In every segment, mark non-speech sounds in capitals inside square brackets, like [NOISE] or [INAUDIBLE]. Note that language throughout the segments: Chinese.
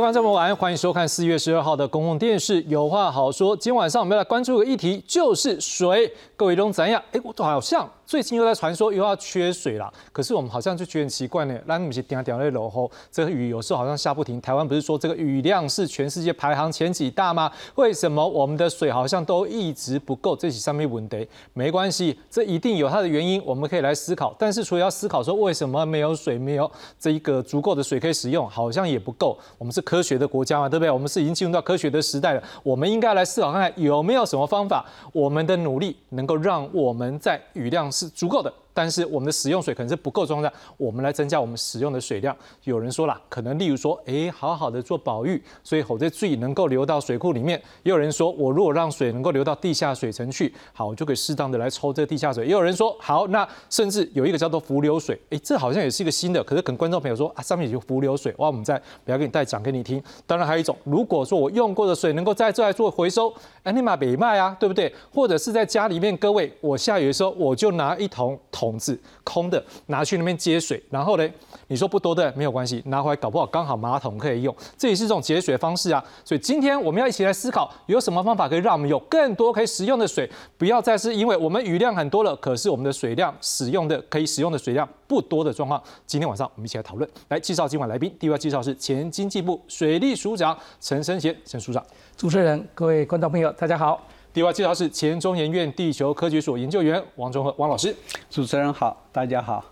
观众朋友，晚安，欢迎收看四月十二号的公共电视，有话好说。今天晚上我们要来关注个议题，就是水。各位都怎样？哎，我好像。最近又在传说又要缺水了，可是我们好像就觉得很奇怪呢。那不是点点在落后，这个雨有时候好像下不停。台湾不是说这个雨量是全世界排行前几大吗？为什么我们的水好像都一直不够？这是上面问题，没关系，这一定有它的原因，我们可以来思考。但是除了要思考说为什么没有水，没有这一个足够的水可以使用，好像也不够。我们是科学的国家嘛，对不对？我们是已经进入到科学的时代了，我们应该来思考看看有没有什么方法，我们的努力能够让我们在雨量是足够的。但是我们的使用水可能是不够装的，我们来增加我们使用的水量。有人说了，可能例如说，哎，好好的做保育，所以好在水能够流到水库里面。也有人说，我如果让水能够流到地下水层去，好，我就可以适当的来抽这地下水。也有人说，好，那甚至有一个叫做浮流水，哎，这好像也是一个新的。可是可能观众朋友说啊，上面有浮流水，哇，我们再不要给你带讲给你听。当然还有一种，如果说我用过的水能够在这来做回收，哎，立马北卖啊，对不对？或者是在家里面，各位，我下雨的时候，我就拿一桶桶 [LAUGHS] 子空。的拿去那边接水，然后呢，你说不多的没有关系，拿回来搞不好刚好马桶可以用，这也是这种节水方式啊。所以今天我们要一起来思考，有什么方法可以让我们有更多可以使用的水，不要再是因为我们雨量很多了，可是我们的水量使用的可以使用的水量不多的状况。今天晚上我们一起来讨论，来介绍今晚来宾。第一位介绍是前经济部水利署长陈生贤，陈署长。主持人、各位观众朋友，大家好。第二位介绍是前中研院地球科学所研究员王忠和王老师。主持人好，大家好。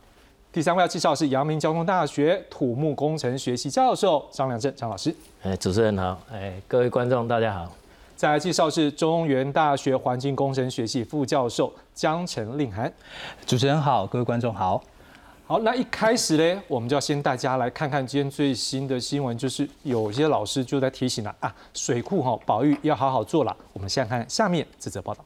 第三位要介绍是阳明交通大学土木工程学系教授张良正张老师。哎，主持人好，哎，各位观众大家好。再来介绍是中原大学环境工程学系副教授江成令涵。主持人好，各位观众好。好，那一开始呢，我们就要先大家来看看今天最新的新闻，就是有些老师就在提醒了啊，水库哈保育要好好做了。我们先看下面这则报道。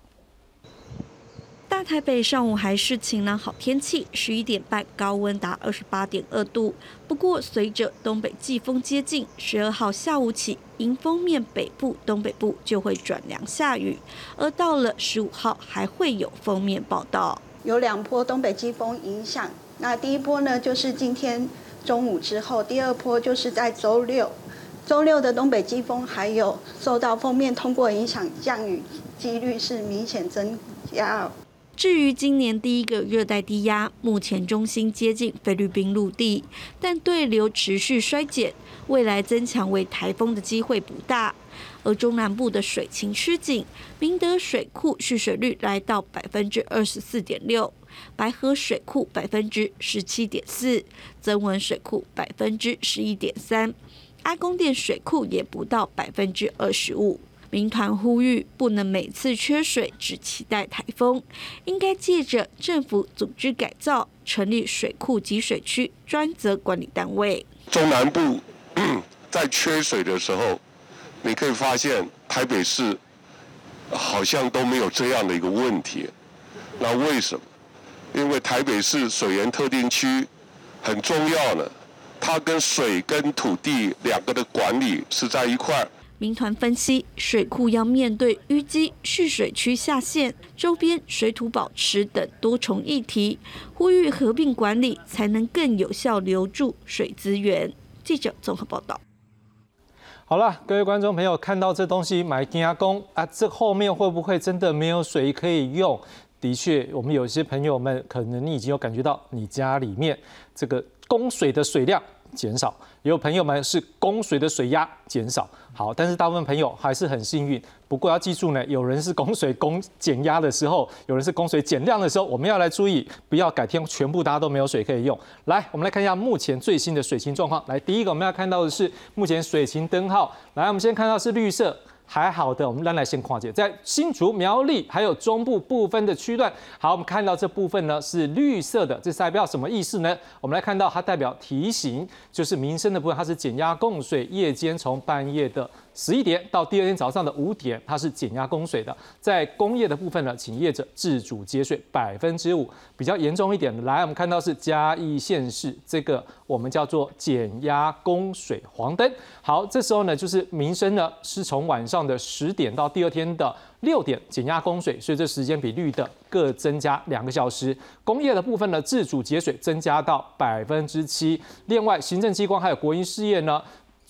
大台北上午还是晴朗好天气，十一点半高温达二十八点二度。不过随着东北季风接近，十二号下午起，迎风面北部、东北部就会转凉下雨，而到了十五号还会有封面报道，有两波东北季风影响。那第一波呢，就是今天中午之后；第二波就是在周六，周六的东北季风还有受到封面通过影响，降雨几率是明显增加。至于今年第一个热带低压，目前中心接近菲律宾陆地，但对流持续衰减，未来增强为台风的机会不大。而中南部的水情吃紧，明德水库蓄水率来到百分之二十四点六，白河水库百分之十七点四，增文水库百分之十一点三，阿公店水库也不到百分之二十五。民团呼吁，不能每次缺水只期待台风，应该借着政府组织改造，成立水库集水区专责管理单位。中南部 [CLEARS THROAT] 在缺水的时候，你可以发现台北市好像都没有这样的一个问题。那为什么？因为台北市水源特定区很重要呢，它跟水跟土地两个的管理是在一块儿。民团分析，水库要面对淤积、蓄水区下陷、周边水土保持等多重议题，呼吁合并管理，才能更有效留住水资源。记者综合报道。好了，各位观众朋友，看到这东西买金牙工啊，这后面会不会真的没有水可以用？的确，我们有些朋友们可能你已经有感觉到，你家里面这个供水的水量。减少，也有朋友们是供水的水压减少，好，但是大部分朋友还是很幸运。不过要记住呢，有人是供水供减压的时候，有人是供水减量的时候，我们要来注意，不要改天全部大家都没有水可以用。来，我们来看一下目前最新的水情状况。来，第一个我们要看到的是目前水情灯号。来，我们先看到是绿色。还好的，我们让来先跨界，在新竹苗栗还有中部部分的区段，好，我们看到这部分呢是绿色的，这代表什么意思呢？我们来看到它代表提醒，就是民生的部分，它是减压供水，夜间从半夜的。十一点到第二天早上的五点，它是减压供水的。在工业的部分呢，请业者自主节水百分之五。比较严重一点的，来我们看到是嘉义县市这个我们叫做减压供水黄灯。好，这时候呢，就是民生呢是从晚上的十点到第二天的六点减压供水，所以这时间比绿的各增加两个小时。工业的部分呢，自主节水增加到百分之七。另外，行政机关还有国营事业呢。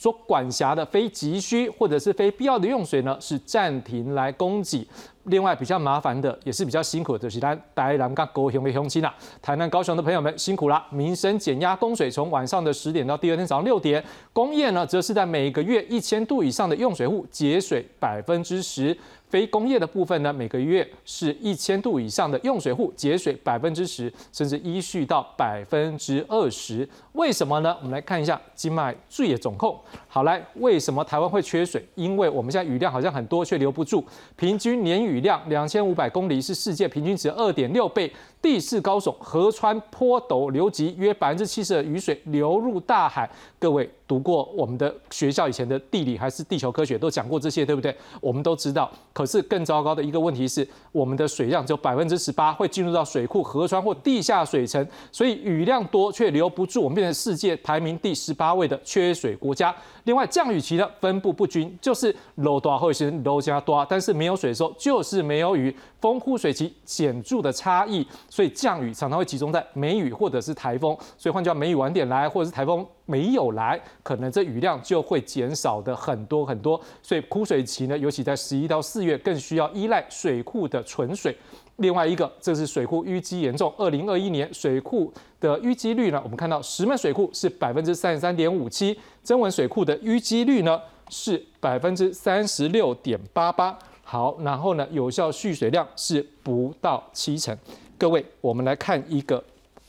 所管辖的非急需或者是非必要的用水呢，是暂停来供给。另外比较麻烦的，也是比较辛苦的，就是咱台南跟高雄的乡亲啦。台南、高雄的朋友们辛苦啦！民生减压供水，从晚上的十点到第二天早上六点。工业呢，则是在每个月一千度以上的用水户节水百分之十。非工业的部分呢，每个月是一千度以上的用水户节水百分之十，甚至依序到百分之二十。为什么呢？我们来看一下金脉最的总控。好来，为什么台湾会缺水？因为我们现在雨量好像很多，却留不住。平均年雨量两千五百公里，是世界平均值二点六倍。地势高耸，河川坡陡流急，约百分之七十的雨水流入大海。各位读过我们的学校以前的地理还是地球科学，都讲过这些，对不对？我们都知道。可是更糟糕的一个问题是，我们的水量只有百分之十八会进入到水库、河川或地下水层，所以雨量多却留不住，我们变成世界排名第十八位的缺水国家。另外，降雨期的分布不均，就是漏多或者是漏加多，但是没有水的时候就是没有雨。丰枯水期显著的差异，所以降雨常常会集中在梅雨或者是台风。所以换句话，梅雨晚点来，或者是台风没有来，可能这雨量就会减少的很多很多。所以枯水期呢，尤其在十一到四月，更需要依赖水库的存水。另外一个，这是水库淤积严重。二零二一年水库的淤积率呢，我们看到石门水库是百分之三十三点五七，增文水库的淤积率呢是百分之三十六点八八。好，然后呢，有效蓄水量是不到七成。各位，我们来看一个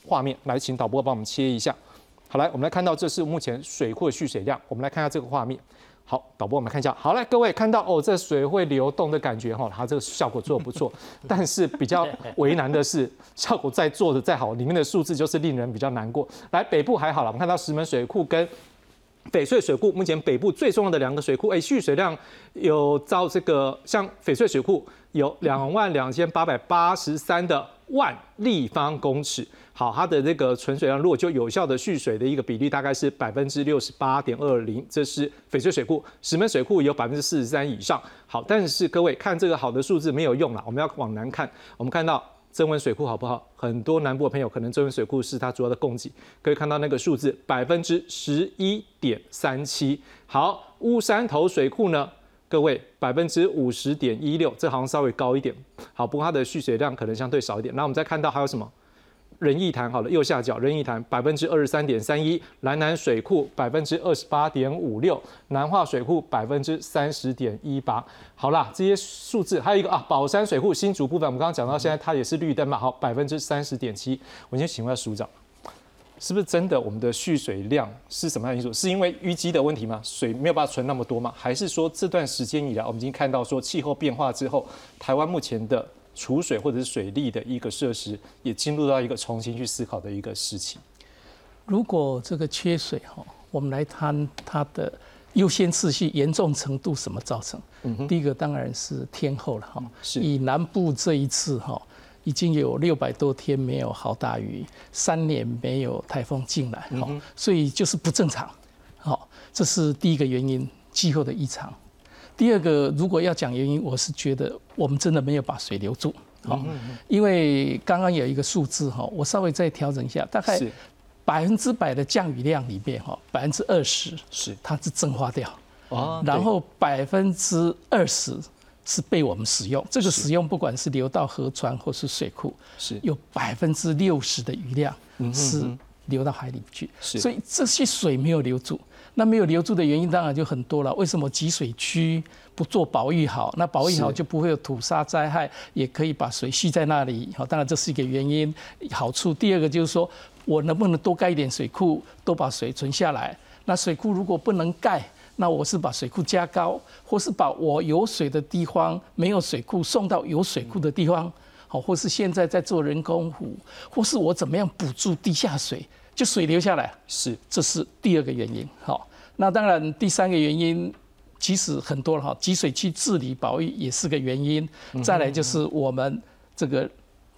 画面，来请导播帮我们切一下。好，来，我们来看到这是目前水库的蓄水量。我们来看一下这个画面。好，导播，我们看一下。好，来，各位看到哦，这水会流动的感觉哈，它这个效果做的不错。[LAUGHS] 但是比较为难的是，效果再做的再好，里面的数字就是令人比较难过。来，北部还好了，我们看到石门水库跟。翡翠水库目前北部最重要的两个水库，哎，蓄水量有照这个，像翡翠水库有两万两千八百八十三的万立方公尺。好，它的这个存水量，如果就有效的蓄水的一个比例，大概是百分之六十八点二零。这是翡翠水库，石门水库有百分之四十三以上。好，但是各位看这个好的数字没有用了，我们要往南看，我们看到。增温水库好不好？很多南部的朋友可能增温水库是它主要的供给，可以看到那个数字百分之十一点三七。好，乌山头水库呢？各位百分之五十点一六，这好像稍微高一点。好，不过它的蓄水量可能相对少一点。那我们再看到还有什么？仁义潭好了，右下角仁义潭百分之二十三点三一，南南水库百分之二十八点五六，南化水库百分之三十点一八。好啦，这些数字还有一个啊，宝山水库新竹部分，我们刚刚讲到现在它也是绿灯嘛，好，百分之三十点七。我先请问署长，是不是真的我们的蓄水量是什么样因素？是因为淤积的问题吗？水没有办法存那么多吗？还是说这段时间以来我们已经看到说气候变化之后，台湾目前的？储水或者是水利的一个设施，也进入到一个重新去思考的一个事情。如果这个缺水哈，我们来谈它的优先次序、严重程度什么造成？嗯第一个当然是天候了哈。是。以南部这一次哈，已经有六百多天没有好大雨，三年没有台风进来哈，所以就是不正常。好，这是第一个原因，气候的异常。第二个，如果要讲原因，我是觉得我们真的没有把水留住，好，因为刚刚有一个数字哈，我稍微再调整一下，大概百分之百的降雨量里面哈，百分之二十是。它是蒸发掉，哦，然后百分之二十是被我们使用，这个使用不管是流到河川或是水库，是。有百分之六十的雨量是流到海里去，所以这些水没有留住。那没有留住的原因当然就很多了。为什么集水区不做保育好？那保育好就不会有土沙灾害，也可以把水蓄在那里。好，当然这是一个原因，好处。第二个就是说我能不能多盖一点水库，多把水存下来。那水库如果不能盖，那我是把水库加高，或是把我有水的地方没有水库送到有水库的地方。好，或是现在在做人工湖，或是我怎么样补助地下水。就水流下来，是，这是第二个原因。好，那当然第三个原因其实很多了哈，集水区治理保育也是个原因。再来就是我们这个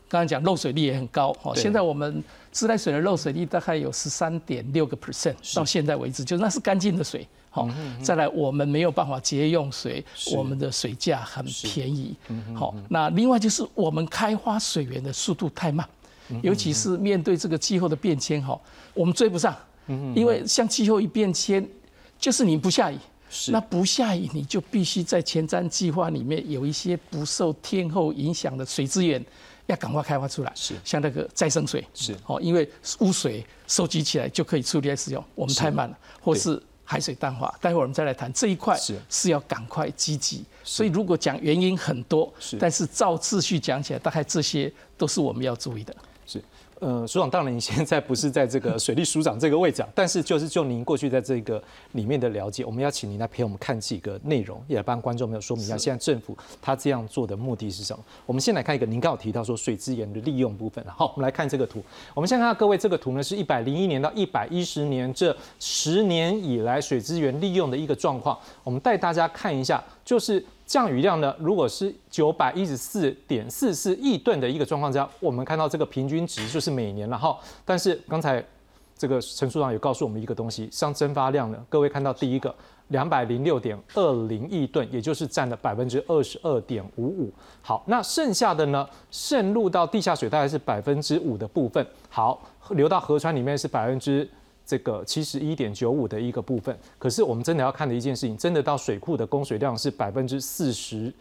刚刚讲漏水率也很高。哈，现在我们自来水的漏水率大概有十三点六个 percent，到现在为止，就那是干净的水。好，再来我们没有办法节约用水，我们的水价很便宜。好，那另外就是我们开发水源的速度太慢。尤其是面对这个气候的变迁，哈，我们追不上，因为像气候一变迁，就是你不下雨。是那不下雨，你就必须在前瞻计划里面有一些不受天候影响的水资源，要赶快开发出来。是像那个再生水，是哦，因为污水收集起来就可以处理来使用，我们太慢了，或是海水淡化。待会儿我们再来谈这一块，是是要赶快积极。所以如果讲原因很多，是但是照秩序讲起来，大概这些都是我们要注意的。是。呃，署长，当然你现在不是在这个水利署长这个位置，但是就是就您过去在这个里面的了解，我们要请您来陪我们看几个内容，也帮观众朋友说明一下，现在政府他这样做的目的是什么？我们先来看一个，您刚好提到说水资源的利用部分，好，我们来看这个图。我们先看到各位这个图呢，是一百零一年到一百一十年这十年以来水资源利用的一个状况，我们带大家看一下，就是。降雨量呢？如果是九百一十四点四四亿吨的一个状况下，我们看到这个平均值就是每年了哈。但是刚才这个陈处长也告诉我们一个东西，像蒸发量呢，各位看到第一个两百零六点二零亿吨，也就是占了百分之二十二点五五。好，那剩下的呢，渗入到地下水大概是百分之五的部分。好，流到河川里面是百分之。这个七十一点九五的一个部分，可是我们真的要看的一件事情，真的到水库的供水量是百分之四十，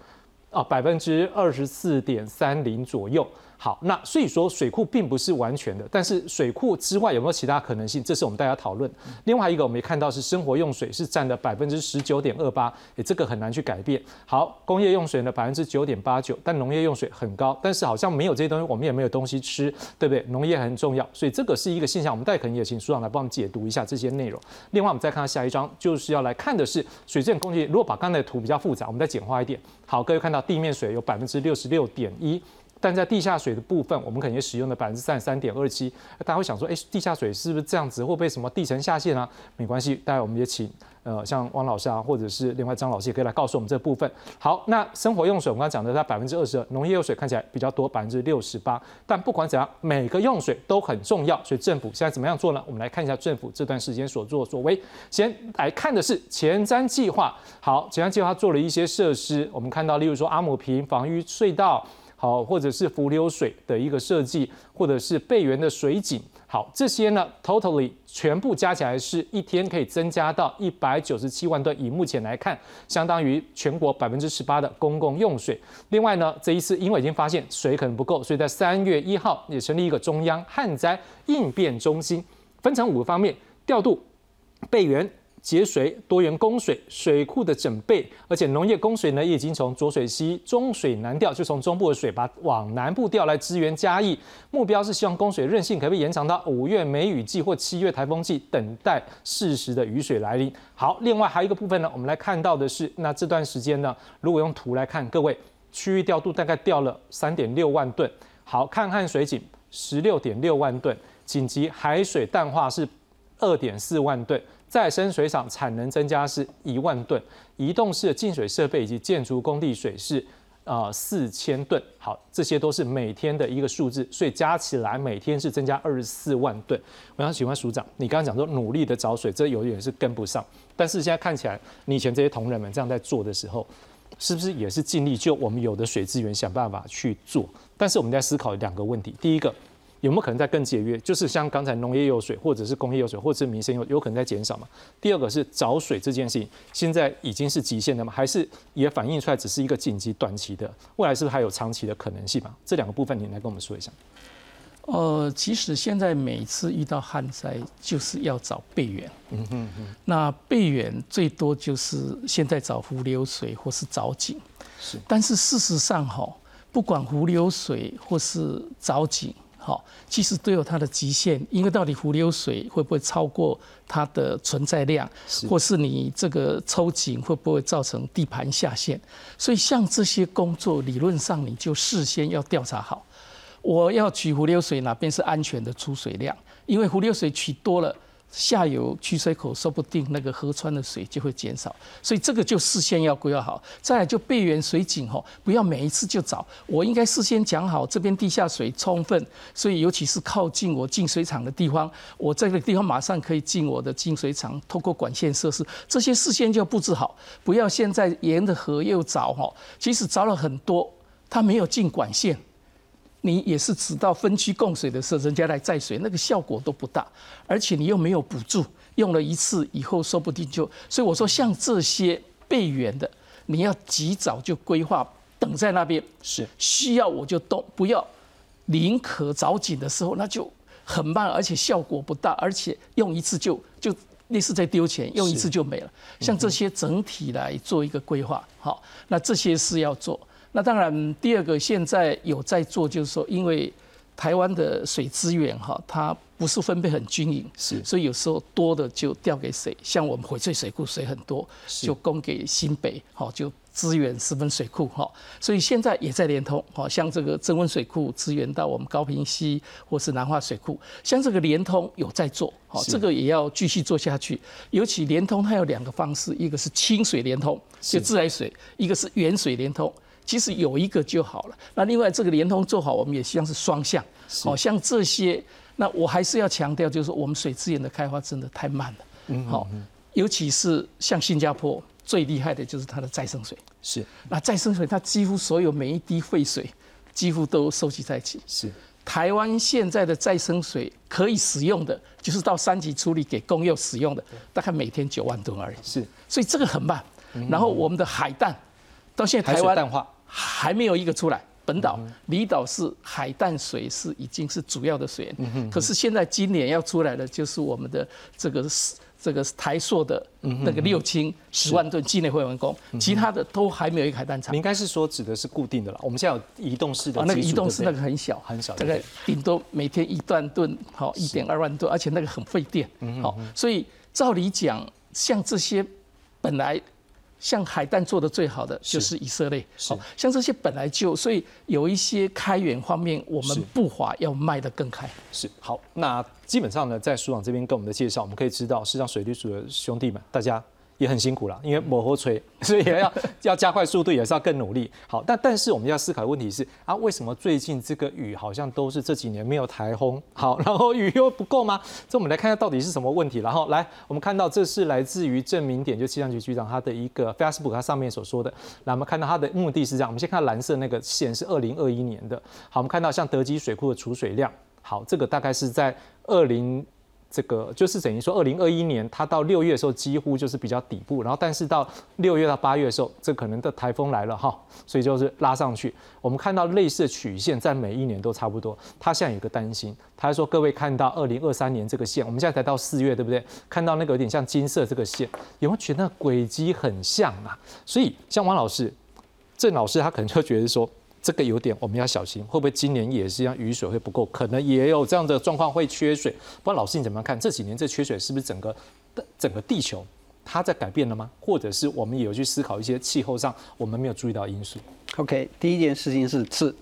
啊，百分之二十四点三零左右。好，那所以说水库并不是完全的，但是水库之外有没有其他可能性？这是我们大家讨论。另外一个我们也看到是生活用水是占了百分之十九点二八，诶，这个很难去改变。好，工业用水呢百分之九点八九，但农业用水很高，但是好像没有这些东西，我们也没有东西吃，对不对？农业很重要，所以这个是一个现象。我们待会可能也请署长来帮我们解读一下这些内容。另外，我们再看到下一章，就是要来看的是水资源供给。如果把刚才的图比较复杂，我们再简化一点。好，各位看到地面水有百分之六十六点一。但在地下水的部分，我们可能使用的百分之三十三点二七，大家会想说，哎，地下水是不是这样子？会不会什么地层下陷啊？没关系，待会我们也请呃，像汪老师啊，或者是另外张老师也可以来告诉我们这部分。好，那生活用水我们刚刚讲的在百分之二十二，农业用水看起来比较多，百分之六十八。但不管怎样，每个用水都很重要，所以政府现在怎么样做呢？我们来看一下政府这段时间所作所为。先来看的是前瞻计划。好，前瞻计划做了一些设施，我们看到，例如说阿姆坪防御隧道。好，或者是浮流水的一个设计，或者是备源的水井，好，这些呢，totally 全部加起来是一天可以增加到一百九十七万吨，以目前来看，相当于全国百分之十八的公共用水。另外呢，这一次因为已经发现水可能不够，所以在三月一号也成立一个中央旱灾应变中心，分成五个方面，调度备源。节水、多元供水、水库的整备，而且农业供水呢，也已经从浊水溪中水南调，就从中部的水把往南部调来支援嘉义。目标是希望供水韧性可不可以延长到五月梅雨季或七月台风季，等待适时的雨水来临。好，另外还有一个部分呢，我们来看到的是，那这段时间呢，如果用图来看，各位区域调度大概调了三点六万吨。好，看看水井十六点六万吨，紧急海水淡化是二点四万吨。再生水厂产能增加是一万吨，移动式的净水设备以及建筑工地水是呃四千吨。好，这些都是每天的一个数字，所以加起来每天是增加二十四万吨。我想请问署长，你刚刚讲说努力的找水，这有点是跟不上。但是现在看起来，你以前这些同仁们这样在做的时候，是不是也是尽力就我们有的水资源想办法去做？但是我们在思考两个问题，第一个。有没有可能在更节约？就是像刚才农业用水，或者是工业用水，或者是民生用，有可能在减少嘛？第二个是找水这件事情，现在已经是极限了吗？还是也反映出来只是一个紧急短期的？未来是不是还有长期的可能性嘛？这两个部分，你来跟我们说一下。呃，其实现在每次遇到旱灾，就是要找备源。嗯哼哼。那备源最多就是现在找湖流水或是找井。是。但是事实上哈，不管湖流水或是找井。好，其实都有它的极限，因为到底湖流水会不会超过它的存在量，或是你这个抽井会不会造成地盘下陷？所以像这些工作，理论上你就事先要调查好，我要取湖流水哪边是安全的出水量，因为湖流水取多了。下游取水口说不定那个河川的水就会减少，所以这个就事先要规划好。再来就备源水井吼，不要每一次就找，我应该事先讲好这边地下水充分，所以尤其是靠近我进水厂的地方，我这个地方马上可以进我的进水厂，透过管线设施，这些事先就要布置好，不要现在沿着河又找吼，即使找了很多，它没有进管线。你也是直到分区供水的时候，人家来载水，那个效果都不大，而且你又没有补助，用了一次以后说不定就，所以我说像这些备援的，你要及早就规划，等在那边是需要我就动，不要宁可早紧的时候那就很慢，而且效果不大，而且用一次就就类似在丢钱，用一次就没了。像这些整体来做一个规划，好，那这些是要做。那当然，第二个现在有在做，就是说，因为台湾的水资源哈，它不是分配很均匀，是，所以有时候多的就调给谁，像我们翡翠水库水很多，就供给新北，好就。资源十分水库哈，所以现在也在连通，好像这个增温水库资源到我们高平溪或是南化水库，像这个连通有在做，好这个也要继续做下去。尤其连通它有两个方式，一个是清水连通，就自来水；一个是远水连通。其实有一个就好了。那另外这个联通做好，我们也希望是双向。好像这些，那我还是要强调，就是我们水资源的开发真的太慢了。嗯好，尤其是像新加坡。最厉害的就是它的再生水，是那再生水，它几乎所有每一滴废水，几乎都收集在一起。是台湾现在的再生水可以使用的，就是到三级处理给公用使用的，大概每天九万吨而已。是，所以这个很慢。然后我们的海淡，到现在台湾淡化还没有一个出来。本岛离岛是海淡水是已经是主要的水源，可是现在今年要出来的就是我们的这个是。这个台塑的那个六氢十万吨，境内会完工，其他的都还没有一个海淡厂。应该是说指的是固定的了。我们现在有移动式的，那个移动式那个很小，很小，大概顶多每天一段吨，好一点二万吨，而且那个很费电，好，所以照理讲，像这些本来。像海淡做的最好的就是以色列，好像这些本来就，所以有一些开源方面，我们步伐要迈得更开。是好，那基本上呢，在署长这边跟我们的介绍，我们可以知道，实际上水利署的兄弟们，大家。也很辛苦了，因为抹后吹，[LAUGHS] 所以也要 [LAUGHS] 要加快速度，也是要更努力。好，但但是我们要思考的问题是啊，为什么最近这个雨好像都是这几年没有台风？[LAUGHS] 好，然后雨又不够吗？这我们来看看到底是什么问题。然后来，我们看到这是来自于证明点，就气象局局长他的一个 Facebook，他上面所说的。来，我们看到他的目的是这样。我们先看蓝色那个线是二零二一年的。好，我们看到像德基水库的储水量，好，这个大概是在二零。这个就是等于说，二零二一年它到六月的时候几乎就是比较底部，然后但是到六月到八月的时候，这可能的台风来了哈，所以就是拉上去。我们看到类似曲线在每一年都差不多。他现在有个担心，他说各位看到二零二三年这个线，我们现在才到四月对不对？看到那个有点像金色这个线，有没有觉得轨迹很像啊？所以像王老师、郑老师，他可能就觉得说。这个有点我们要小心，会不会今年也是一样雨水会不够？可能也有这样的状况会缺水。不知道老师你怎么看？这几年这缺水是不是整个 [LAUGHS] 整个地球它在改变了吗？或者是我们也有去思考一些气候上我们没有注意到因素？OK，第一件事情是是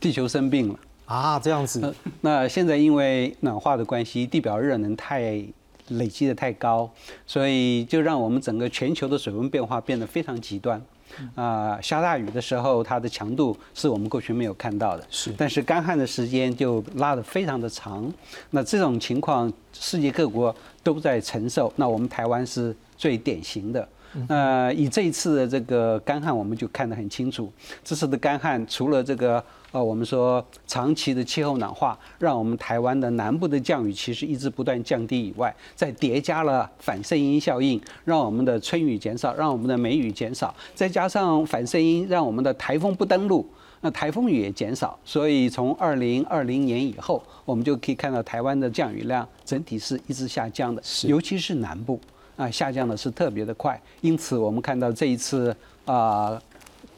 地球生病了啊，这样子。那现在因为暖化的关系，地表热能太累积的太高，所以就让我们整个全球的水温变化变得非常极端。啊，下大雨的时候，它的强度是我们过去没有看到的。是，但是干旱的时间就拉得非常的长。那这种情况，世界各国都在承受。那我们台湾是最典型的。呃，以这一次的这个干旱，我们就看得很清楚。这次的干旱，除了这个。呃，我们说长期的气候暖化，让我们台湾的南部的降雨其实一直不断降低以外，再叠加了反射音效应，让我们的春雨减少，让我们的梅雨减少，再加上反射音，让我们的台风不登陆，那台风雨也减少。所以从二零二零年以后，我们就可以看到台湾的降雨量整体是一直下降的，尤其是南部啊，下降的是特别的快。因此，我们看到这一次啊。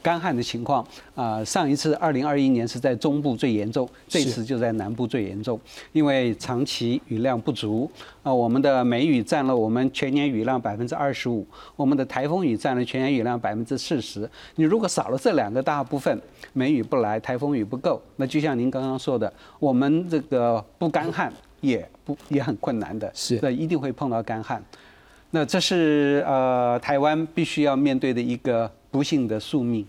干旱的情况啊，上一次二零二一年是在中部最严重，这次就在南部最严重，因为长期雨量不足啊。我们的梅雨占了我们全年雨量百分之二十五，我们的台风雨占了全年雨量百分之四十。你如果少了这两个大部分，梅雨不来，台风雨不够，那就像您刚刚说的，我们这个不干旱也不也很困难的，是，那一定会碰到干旱。那这是呃台湾必须要面对的一个不幸的宿命。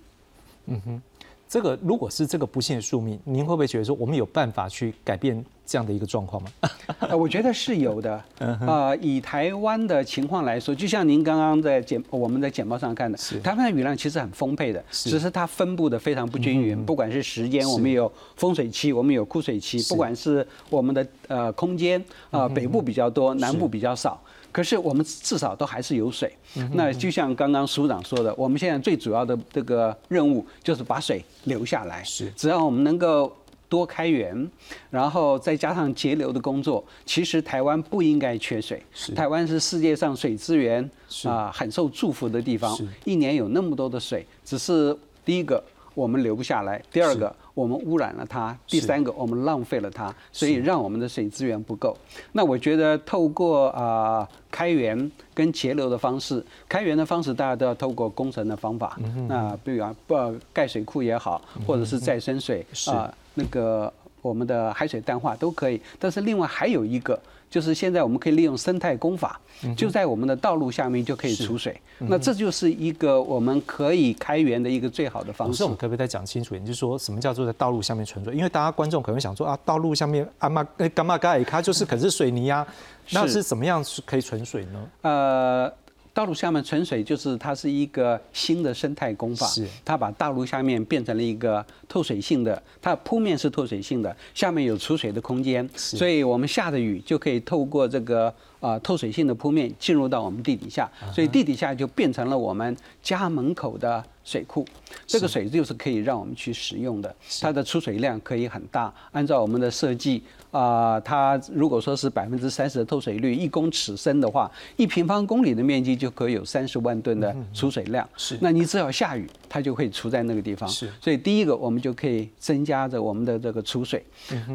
嗯哼，这个如果是这个不幸的宿命，您会不会觉得说我们有办法去改变这样的一个状况吗？[LAUGHS] 呃，我觉得是有的。啊，以台湾的情况来说，就像您刚刚在简我们在简报上看的，台湾的雨量其实很丰沛的，只是它分布的非常不均匀。不管是时间，我们有风水期，我们有枯水期；不管是我们的呃空间，啊，北部比较多，南部比较少。可是我们至少都还是有水。那就像刚刚署长说的，我们现在最主要的这个任务就是把水留下来。是，只要我们能够。多开源，然后再加上节流的工作，其实台湾不应该缺水。台湾是世界上水资源啊很受祝福的地方，一年有那么多的水，只是第一个我们留不下来，第二个我们污染了它，第三个我们浪费了它，所以让我们的水资源不够。那我觉得透过啊开源跟节流的方式，开源的方式大家都要透过工程的方法，那比如不盖水库也好，或者是再生水啊。那个我们的海水淡化都可以，但是另外还有一个，就是现在我们可以利用生态工法，就在我们的道路下面就可以储水。那这就是一个我们可以开源的一个最好的方式。我们可不可以再讲清楚一点，就是说什么叫做在道路下面存水？因为大家观众可能想说啊，道路下面阿妈干嘛盖它就是可是水泥啊，那是怎么样是可以存水呢？呃。道路下面存水就是它是一个新的生态工法，是。它把道路下面变成了一个透水性的，它铺面是透水性的，下面有储水的空间，所以我们下的雨就可以透过这个呃透水性的铺面进入到我们地底下，所以地底下就变成了我们家门口的水库，这个水就是可以让我们去使用的，它的出水量可以很大，按照我们的设计。啊，它如果说是百分之三十的透水率，一公尺深的话，一平方公里的面积就可以有三十万吨的储水量。是，那你只要下雨，它就会储在那个地方。是，所以第一个我们就可以增加着我们的这个储水。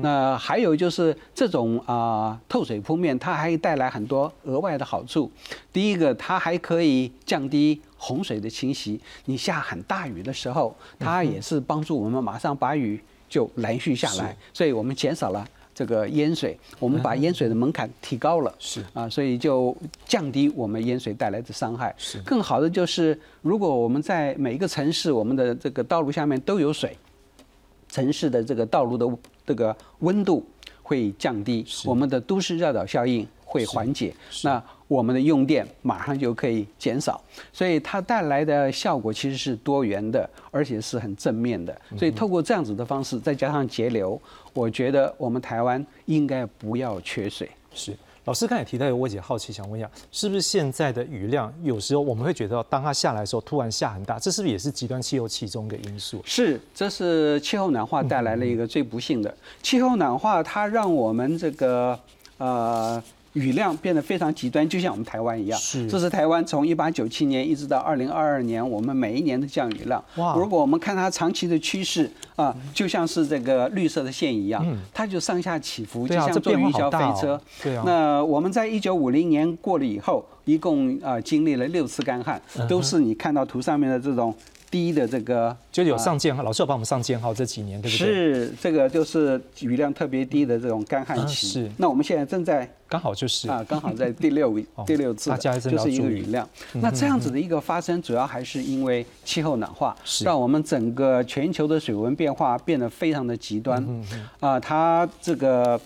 那还有就是这种啊透水铺面，它还带来很多额外的好处。第一个，它还可以降低洪水的侵袭。你下很大雨的时候，它也是帮助我们马上把雨就拦蓄下来，所以我们减少了。这个淹水，我们把淹水的门槛提高了，是啊，所以就降低我们淹水带来的伤害。是更好的就是，如果我们在每一个城市，我们的这个道路下面都有水，城市的这个道路的这个温度会降低，我们的都市热岛效应会缓解。那我们的用电马上就可以减少，所以它带来的效果其实是多元的，而且是很正面的。所以透过这样子的方式，再加上节流，我觉得我们台湾应该不要缺水。是老师刚才提到，有我姐好奇想问一下，是不是现在的雨量有时候我们会觉得，当它下来的时候突然下很大，这是不是也是极端气候其中一个因素？是，这是气候暖化带来了一个最不幸的气候暖化，它让我们这个呃。雨量变得非常极端，就像我们台湾一样。是，这是台湾从一八九七年一直到二零二二年，我们每一年的降雨量。哇！如果我们看它长期的趋势啊，就像是这个绿色的线一样，它就上下起伏，就像坐云霄飞车。对啊。那我们在一九五零年过了以后，一共啊经历了六次干旱，都是你看到图上面的这种。低的这个就有上建号，老师有帮我们上建号这几年，对不对？是这个就是雨量特别低的这种干旱期。是。那我们现在正在刚好就是啊，刚好在第六 [LAUGHS] 第六次，就是一个雨量。那这样子的一个发生，主要还是因为气候暖化，让我们整个全球的水温变化变得非常的极端。啊，它这个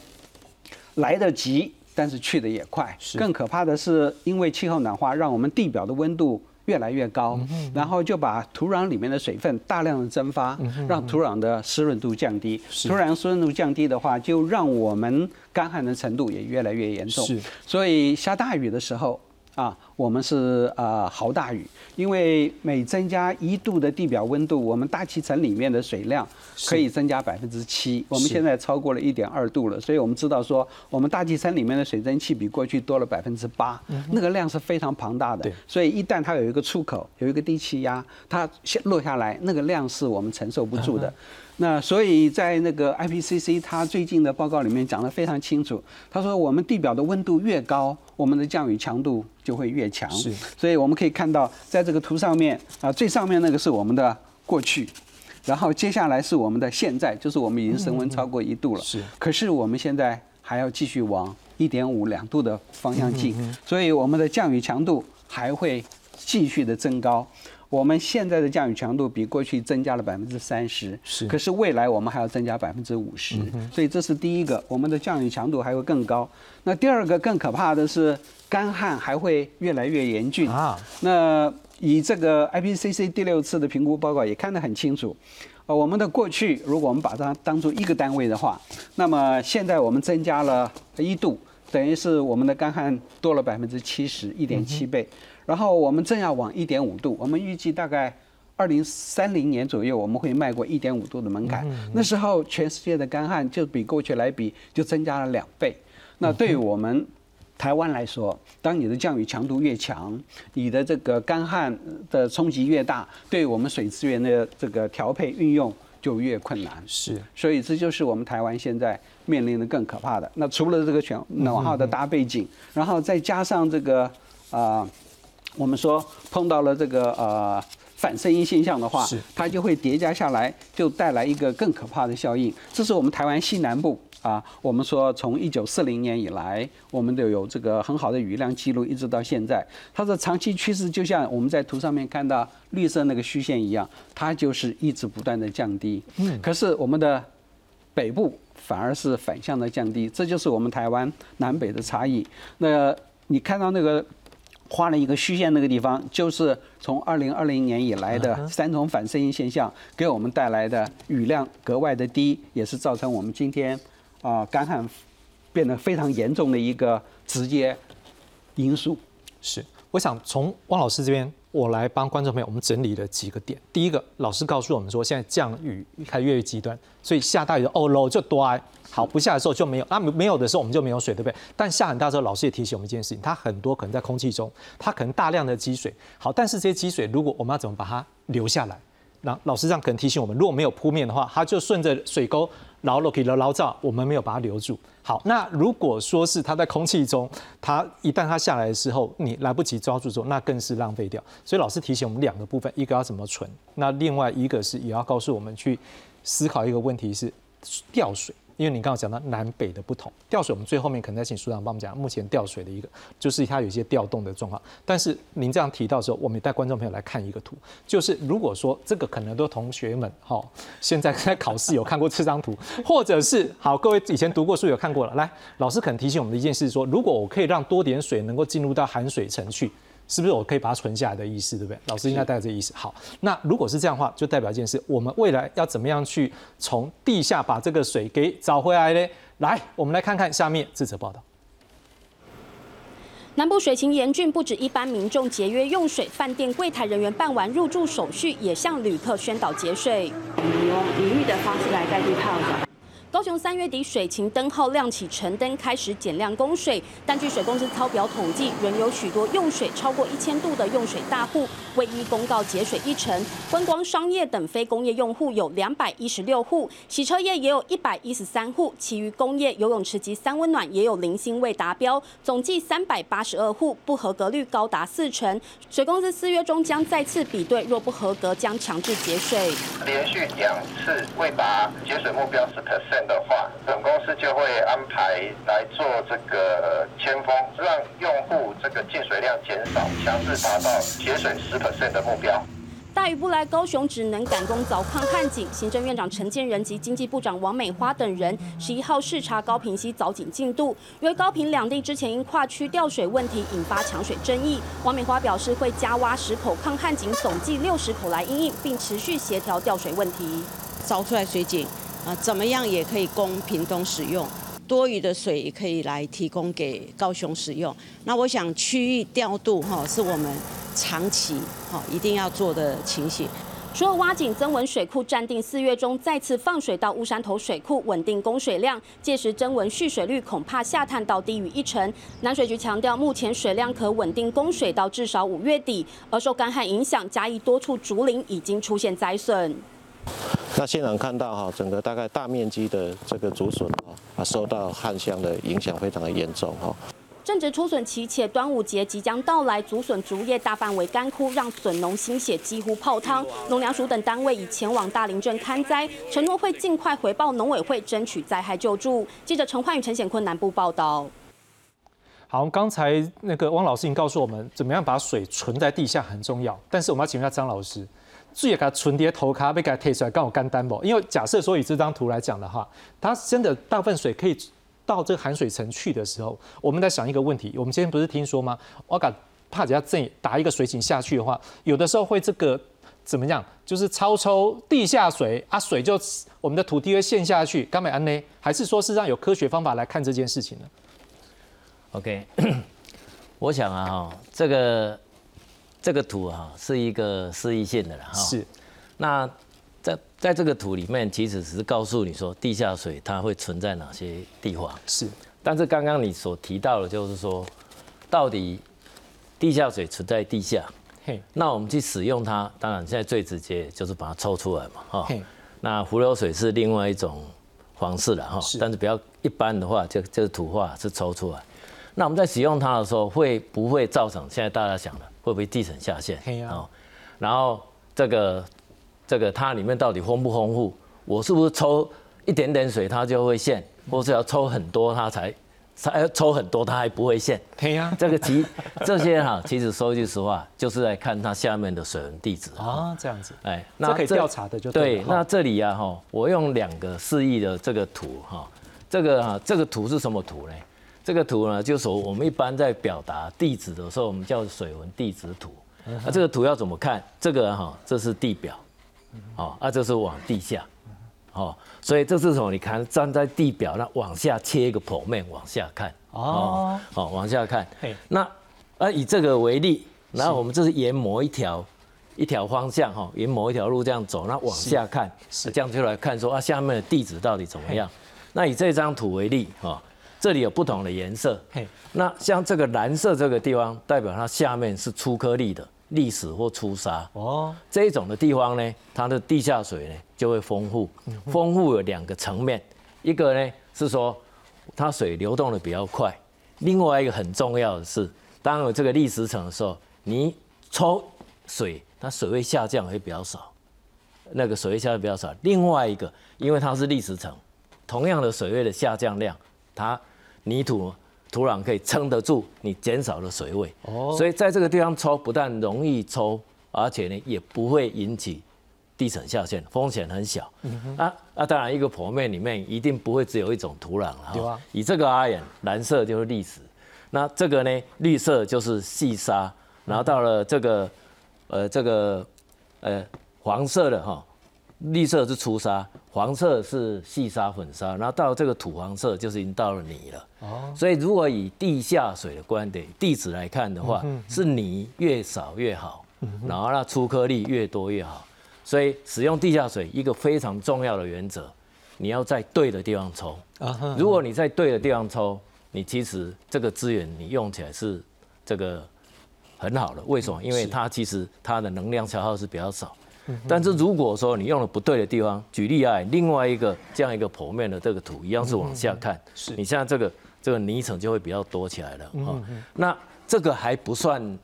来得急，但是去的也快。更可怕的是，因为气候暖化，让我们地表的温度。越来越高，然后就把土壤里面的水分大量的蒸发，让土壤的湿润度降低。土壤湿润度降低的话，就让我们干旱的程度也越来越严重。所以下大雨的时候。啊，我们是呃豪大雨，因为每增加一度的地表温度，我们大气层里面的水量可以增加百分之七。我们现在超过了一点二度了，所以我们知道说，我们大气层里面的水蒸气比过去多了百分之八，那个量是非常庞大的。所以一旦它有一个出口，有一个低气压，它下落下来，那个量是我们承受不住的。那所以在那个 IPCC 它最近的报告里面讲得非常清楚，他说我们地表的温度越高，我们的降雨强度就会越强。是，所以我们可以看到，在这个图上面啊，最上面那个是我们的过去，然后接下来是我们的现在，就是我们已经升温超过一度了。是，可是我们现在还要继续往一点五两度的方向进，所以我们的降雨强度还会继续的增高。我们现在的降雨强度比过去增加了百分之三十，是，可是未来我们还要增加百分之五十，所以这是第一个，我们的降雨强度还会更高。那第二个更可怕的是干旱还会越来越严峻啊。那以这个 IPCC 第六次的评估报告也看得很清楚，呃，我们的过去如果我们把它当做一个单位的话，那么现在我们增加了一度，等于是我们的干旱多了百分之七十，一点七倍。然后我们正要往一点五度，我们预计大概二零三零年左右我们会迈过一点五度的门槛。那时候全世界的干旱就比过去来比就增加了两倍。那对于我们台湾来说，当你的降雨强度越强，你的这个干旱的冲击越大，对我们水资源的这个调配运用就越困难。是，所以这就是我们台湾现在面临的更可怕的。那除了这个全暖化的大背景，然后再加上这个啊。我们说碰到了这个呃反声音现象的话，它就会叠加下来，就带来一个更可怕的效应。这是我们台湾西南部啊，我们说从一九四零年以来，我们都有这个很好的雨量记录，一直到现在，它的长期趋势就像我们在图上面看到绿色那个虚线一样，它就是一直不断的降低。嗯，可是我们的北部反而是反向的降低，这就是我们台湾南北的差异。那你看到那个？画了一个虚线，那个地方就是从二零二零年以来的三重反声音现象给我们带来的雨量格外的低，也是造成我们今天啊干旱变得非常严重的一个直接因素。是，我想从汪老师这边。我来帮观众朋友，我们整理了几个点。第一个，老师告诉我们说，现在降雨开始越越极端，所以下大雨的哦喽就多。好，不下的时候就没有，那没有的时候我们就没有水，对不对？但下很大时候，老师也提醒我们一件事情，它很多可能在空气中，它可能大量的积水。好，但是这些积水，如果我们要怎么把它留下来？那老师这样可能提醒我们，如果没有铺面的话，它就顺着水沟。牢了可以了牢罩，我们没有把它留住。好，那如果说是它在空气中，它一旦它下来的时候，你来不及抓住之后，那更是浪费掉。所以老师提醒我们两个部分，一个要怎么存，那另外一个是也要告诉我们去思考一个问题是掉水。因为你刚刚讲到南北的不同，调水我们最后面可能再请署长帮我们讲，目前调水的一个就是它有一些调动的状况。但是您这样提到的时候，我们也带观众朋友来看一个图，就是如果说这个可能都同学们哈，现在在考试有看过这张图，[LAUGHS] 或者是好各位以前读过书有看过了，来老师可能提醒我们的一件事说，如果我可以让多点水能够进入到含水层去。是不是我可以把它存下来的意思，对不对？老师应该带着这意思。好，那如果是这样的话，就代表一件事：我们未来要怎么样去从地下把这个水给找回来呢？来，我们来看看下面这则报道。南部水情严峻，不止一般民众节约用水，饭店柜台人员办完入住手续，也向旅客宣导节水。我们用淋浴的方式来代替泡澡。高雄三月底水情灯号亮起，晨灯开始减量供水，但据水公司抄表统计，仍有许多用水超过一千度的用水大户未依公告节水一成。观光商业等非工业用户有两百一十六户，洗车业也有一百一十三户，其余工业、游泳池及三温暖也有零星未达标，总计三百八十二户，不合格率高达四成。水公司四月中将再次比对，若不合格将强制节水。连续两次未达节水目标十 percent。的话，本公司就会安排来做这个签封，让用户这个进水量减少，强制达到节水十 percent 的目标。大雨不来，高雄只能赶工凿抗旱井。行政院长陈建仁及经济部长王美花等人十一号视察高平溪凿井进度，因为高平两地之前因跨区调水问题引发抢水争议，王美花表示会加挖十口抗旱井，总计六十口来应应，并持续协调调水问题。凿出来水井。啊，怎么样也可以供屏东使用，多余的水也可以来提供给高雄使用。那我想区域调度哈，是我们长期哈一定要做的情形。除了挖井增文水库暂定四月中再次放水到乌山头水库稳定供水量，届时增文蓄水率恐怕下探到低于一成。南水局强调，目前水量可稳定供水到至少五月底，而受干旱影响，嘉义多处竹林已经出现灾损。那现场看到哈，整个大概大面积的这个竹笋啊，受到旱象的影响非常的严重哈。正值初笋期，且端午节即将到来，竹笋竹叶大范围干枯，让笋农心血几乎泡汤。农粮署等单位已前往大林镇勘灾，承诺会尽快回报农委会，争取灾害救助。记者陈焕宇、陈显坤南部报道。好，刚才那个汪老师已经告诉我们，怎么样把水存在地下很重要。但是我们要请问一下张老师，最给它存叠头卡被给它贴出来，刚好干单不？因为假设说以这张图来讲的话，它真的大部分水可以到这个含水层去的时候，我们在想一个问题。我们今天不是听说吗？我敢怕只要这打一个水井下去的话，有的时候会这个怎么样？就是超抽地下水啊，水就我们的土地会陷下去，干美安呢？还是说是让有科学方法来看这件事情呢？OK，我想啊，这个这个图哈是一个示意性的了哈。是。那在在这个图里面，其实只是告诉你说地下水它会存在哪些地方。是。但是刚刚你所提到的，就是说，到底地下水存在地下，嘿，那我们去使用它，当然现在最直接就是把它抽出来嘛，哈。那浮流水是另外一种方式了哈。但是比较一般的话，就就是土化是抽出来。那我们在使用它的时候，会不会造成现在大家想的会不会地层下陷？啊。然后这个这个它里面到底丰不丰富？我是不是抽一点点水它就会陷，或是要抽很多它才才要抽很多它还不会陷？对呀。这个其这些哈，其实说句实话，就是在看它下面的水文地质啊，这样子。哎，那可以调查的就对。那这里呀哈，我用两个示意的这个图哈，这个哈这个图是什么图呢？这个图呢，就是我们一般在表达地址的时候，我们叫水文地质图。那这个图要怎么看？这个哈，这是地表，哦，啊，这是往地下，哦，所以这是什么？你看站在地表，那往下切一个剖面往下看，哦，好，往下看。那啊，以这个为例，然后我们这是沿某一条一条方向哈，沿某一条路这样走，那往下看，是这样就来看说啊，下面的地址到底怎么样？那以这张图为例哈。这里有不同的颜色，那像这个蓝色这个地方，代表它下面是粗颗粒的砾石或粗沙。哦。这一种的地方呢，它的地下水呢就会丰富。丰富有两个层面，一个呢是说它水流动的比较快，另外一个很重要的是，当有这个砾石层的时候，你抽水，它水位下降会比较少，那个水位下降比较少。另外一个，因为它是砾石层，同样的水位的下降量，它泥土土壤可以撑得住你减少的水位，哦，所以在这个地方抽不但容易抽，而且呢也不会引起地层下陷，风险很小。啊啊，当然一个剖面里面一定不会只有一种土壤哈。以这个而言，蓝色就是砾石，那这个呢绿色就是细沙，然后到了这个呃这个呃黄色的哈。绿色是粗沙，黄色是细沙粉沙，然后到这个土黄色就是已经到了泥了。哦，所以如果以地下水的观点地址来看的话，是泥越少越好，然后那粗颗粒越多越好。所以使用地下水一个非常重要的原则，你要在对的地方抽。啊，如果你在对的地方抽，你其实这个资源你用起来是这个很好的。为什么？因为它其实它的能量消耗是比较少。但是如果说你用了不对的地方，举例啊，另外一个这样一个剖面的这个图，一样是往下看，是你像这个这个泥层就会比较多起来了啊。那这个还不算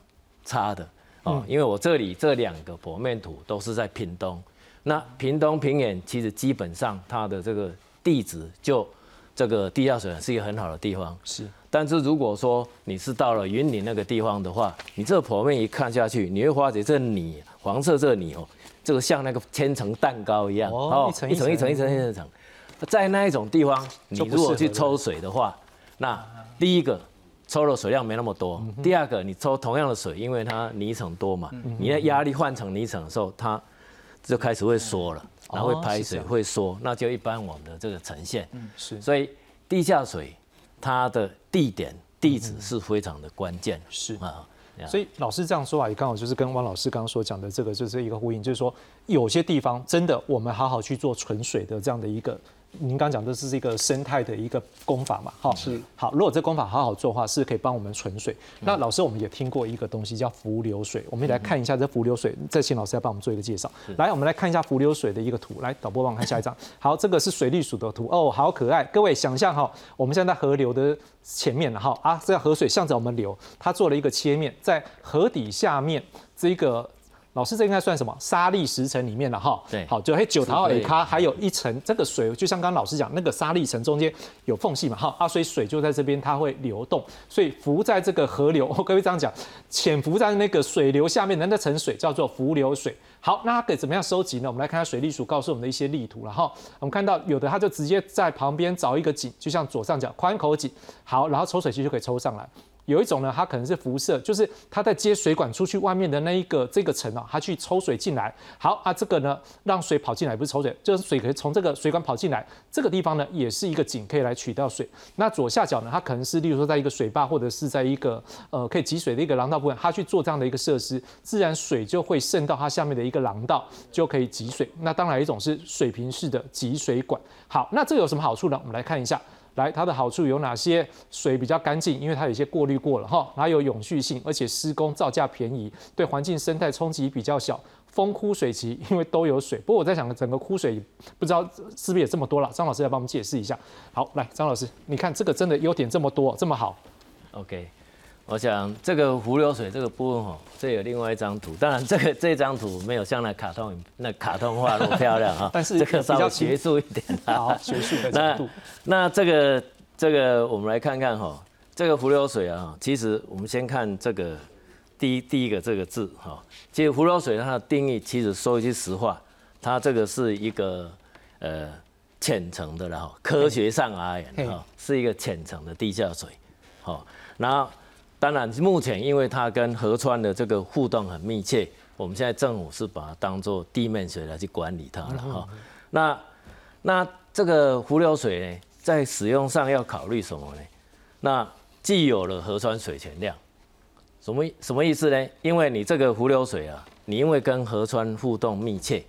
差的啊，因为我这里这两个剖面图都是在屏东，那屏东平原其实基本上它的这个地质就这个地下水是一个很好的地方，是。但是如果说你是到了云林那个地方的话，你这个剖面一看下去，你会发觉这泥黄色这泥哦。这个像那个千层蛋糕一样，哦，一层一层。一层一层一层，在那一种地方，[LAUGHS] 你如果去抽水的话，那第一个抽的水量没那么多，第二个你抽同样的水，因为它泥层多嘛，你的压力换成泥层的时候，它就开始会缩了，然后会排水会缩，那就一般我们的这个呈现，是，所以地下水它的地点地址是非常的关键，是。啊。所以老师这样说啊，也刚好就是跟汪老师刚刚所讲的这个就是一个呼应，就是说有些地方真的我们好好去做纯水的这样的一个。您刚讲的是一个生态的一个功法嘛？哈，是好。如果这功法好好做的话，是可以帮我们存水。那老师，我们也听过一个东西叫浮流水，我们来看一下这浮流水。再请老师来帮我们做一个介绍。来，我们来看一下浮流水的一个图。来，导播帮我看下一张。[LAUGHS] 好，这个是水利署的图哦，好可爱。各位想象哈，我们现在在河流的前面哈啊，这河水向着我们流，它做了一个切面，在河底下面这个老师，这应该算什么？沙砾石层里面了哈。对，好，就黑九桃 A 咖还有一层，这个水就像刚刚老师讲，那个沙砾层中间有缝隙嘛，哈啊，所以水就在这边它会流动，所以浮在这个河流，[LAUGHS] 各位这样讲，潜伏在那个水流下面的那层水叫做浮流水。好，那它可以怎么样收集呢？我们来看下水利署告诉我们的一些例图了哈。我们看到有的它就直接在旁边找一个井，就像左上角宽口井，好，然后抽水机就可以抽上来。有一种呢，它可能是辐射，就是它在接水管出去外面的那一个这个层啊，它去抽水进来。好啊，这个呢让水跑进来，不是抽水，就是水可以从这个水管跑进来。这个地方呢也是一个井，可以来取到水。那左下角呢，它可能是例如说在一个水坝或者是在一个呃可以集水的一个廊道部分，它去做这样的一个设施，自然水就会渗到它下面的一个廊道，就可以集水。那当然一种是水平式的集水管。好，那这个有什么好处呢？我们来看一下。来，它的好处有哪些？水比较干净，因为它有些过滤过了哈，它有永续性，而且施工造价便宜，对环境生态冲击比较小。风枯水期，因为都有水。不过我在想，整个枯水不知道是不是也这么多了？张老师来帮我们解释一下。好，来，张老师，你看这个真的优点这么多，这么好。OK。我想这个湖流水这个部分哈，这有另外一张图。当然，这个这张图没有像那卡通那卡通画那么漂亮哈。但是这个稍微学术一点。好，学术的角度。那那这个这个我们来看看哈，这个湖流水啊，其实我们先看这个第一第一个这个字哈。其实湖流水它的定义，其实说一句实话，它这个是一个呃浅层的了哈。科学上而言哈，是一个浅层的地下水。好，然后。当然，目前因为它跟河川的这个互动很密切，我们现在政府是把它当做地面水来去管理它了哈。那那这个湖流水呢，在使用上要考虑什么呢？那既有了河川水权量，什么什么意思呢？因为你这个湖流水啊，你因为跟河川互动密切，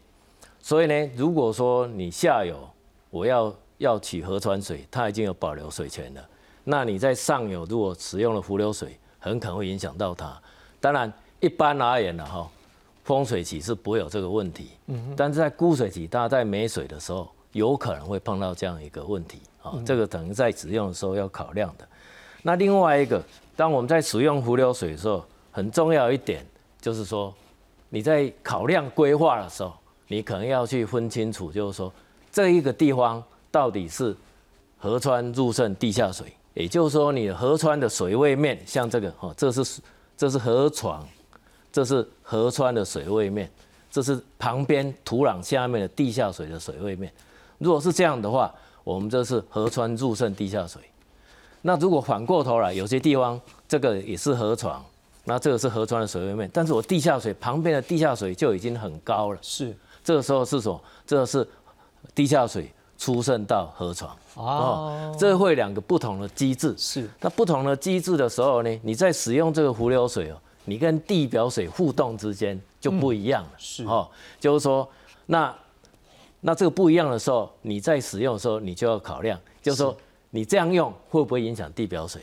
所以呢，如果说你下游我要要取河川水，它已经有保留水权了，那你在上游如果使用了湖流水，很可能会影响到它。当然，一般而言呢，哈，风水期是不会有这个问题。嗯。但是在枯水期，大家在没水的时候，有可能会碰到这样一个问题。啊，这个等于在使用的时候要考量的。那另外一个，当我们在使用浮流水的时候，很重要一点就是说，你在考量规划的时候，你可能要去分清楚，就是说这一个地方到底是河川入渗地下水。也就是说，你河川的水位面，像这个哦，这是这是河床，这是河川的水位面，这是旁边土壤下面的地下水的水位面。如果是这样的话，我们这是河川入渗地下水。那如果反过头来，有些地方这个也是河床，那这个是河川的水位面，但是我地下水旁边的地下水就已经很高了。是，这个时候是什么？这个是地下水。出生到河床哦，这会两个不同的机制是。那不同的机制的时候呢，你在使用这个浮流水哦，你跟地表水互动之间就不一样了。是哦，就是说，那那这个不一样的时候，你在使用的时候，你就要考量，就是说。你这样用会不会影响地表水？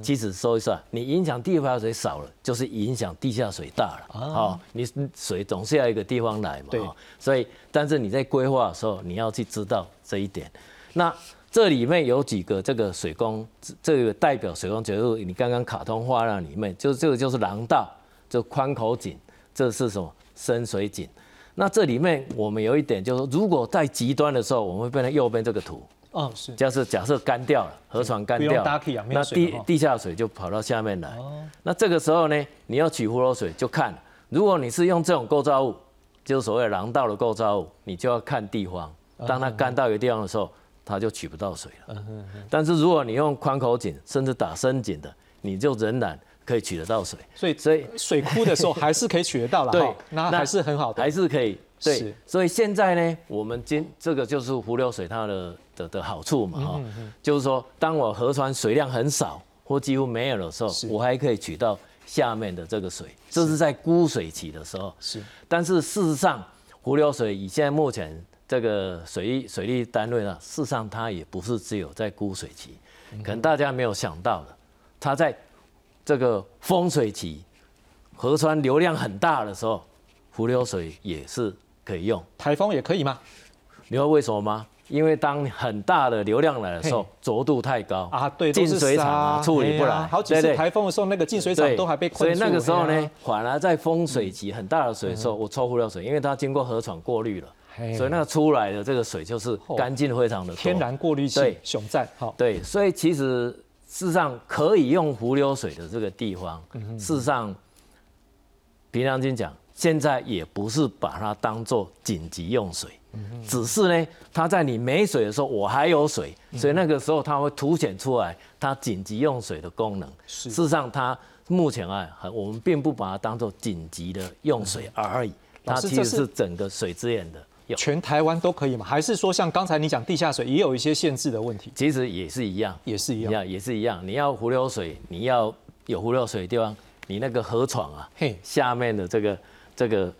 其实说一算，你影响地表水少了，就是影响地下水大了。哦，你水总是要一个地方来嘛。对。所以，但是你在规划的时候，你要去知道这一点。那这里面有几个这个水工，这个代表水工结构你刚刚卡通画那里面，就是这个就是廊道，就宽口井，这是什么深水井？那这里面我们有一点就是，如果在极端的时候，我们会变成右边这个图。哦，是，假设假设干掉了，河床干掉，那地地下水就跑到下面来。那这个时候呢，你要取湖流水就看，如果你是用这种构造物，就是所谓廊道的构造物，你就要看地方。当它干到一个地方的时候，它就取不到水了。但是如果你用宽口井，甚至打深井的，你就仍然可以取得到水。所以，所以水枯的时候还是可以取得到了。对，那还是很好的，还是可以。对，所以现在呢，我们今这个就是湖流水它的。的的好处嘛，哈，就是说，当我河川水量很少或几乎没有的时候，我还可以取到下面的这个水，这是在枯水期的时候。是，但是事实上，湖流水以现在目前这个水利水利单位呢，事实上它也不是只有在枯水期，可能大家没有想到的，它在这个丰水期，河川流量很大的时候，湖流水也是可以用。台风也可以吗？你知道为什么吗？因为当很大的流量来的时候，浊度太高啊，对，进水厂啊处理不来，好几次台风的时候，那个进水厂都还被困住。所以那个时候呢，反而在丰水期很大的水的时候，我抽不了水，因为它经过河床过滤了，所以那个出来的这个水就是干净非常的天然过滤器，熊赞好。对，所以其实事实上可以用湖流水的这个地方，事实上平常心讲，现在也不是把它当做紧急用水。只是呢，它在你没水的时候，我还有水，所以那个时候它会凸显出来它紧急用水的功能。事实上，它目前啊，我们并不把它当做紧急的用水而已，它其实是整个水资源的。全台湾都可以吗？还是说像刚才你讲地下水也有一些限制的问题？其实也是一样，也是一样，也是一样。你要湖流水，你要有湖流水的地方，你那个河床啊，嘿，下面的这个这个。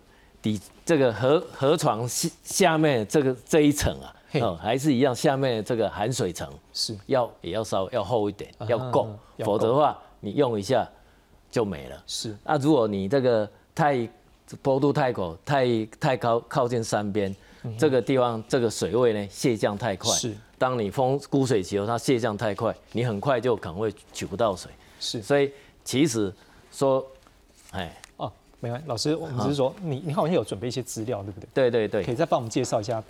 底这个河河床下下面这个这一层啊，哦，还是一样，下面这个含水层是要也要稍微要厚一点，要够，否则的话你用一下就没了。是，那如果你这个太坡度太高，太太高靠近山边，这个地方这个水位呢泄降太快，是，当你封枯水期后，它泄降太快，你很快就可能会取不到水。是，所以其实说，哎。没关系，老师，我们只是说你，你好像有准备一些资料，对不对？对对对，可以再帮我们介绍一下。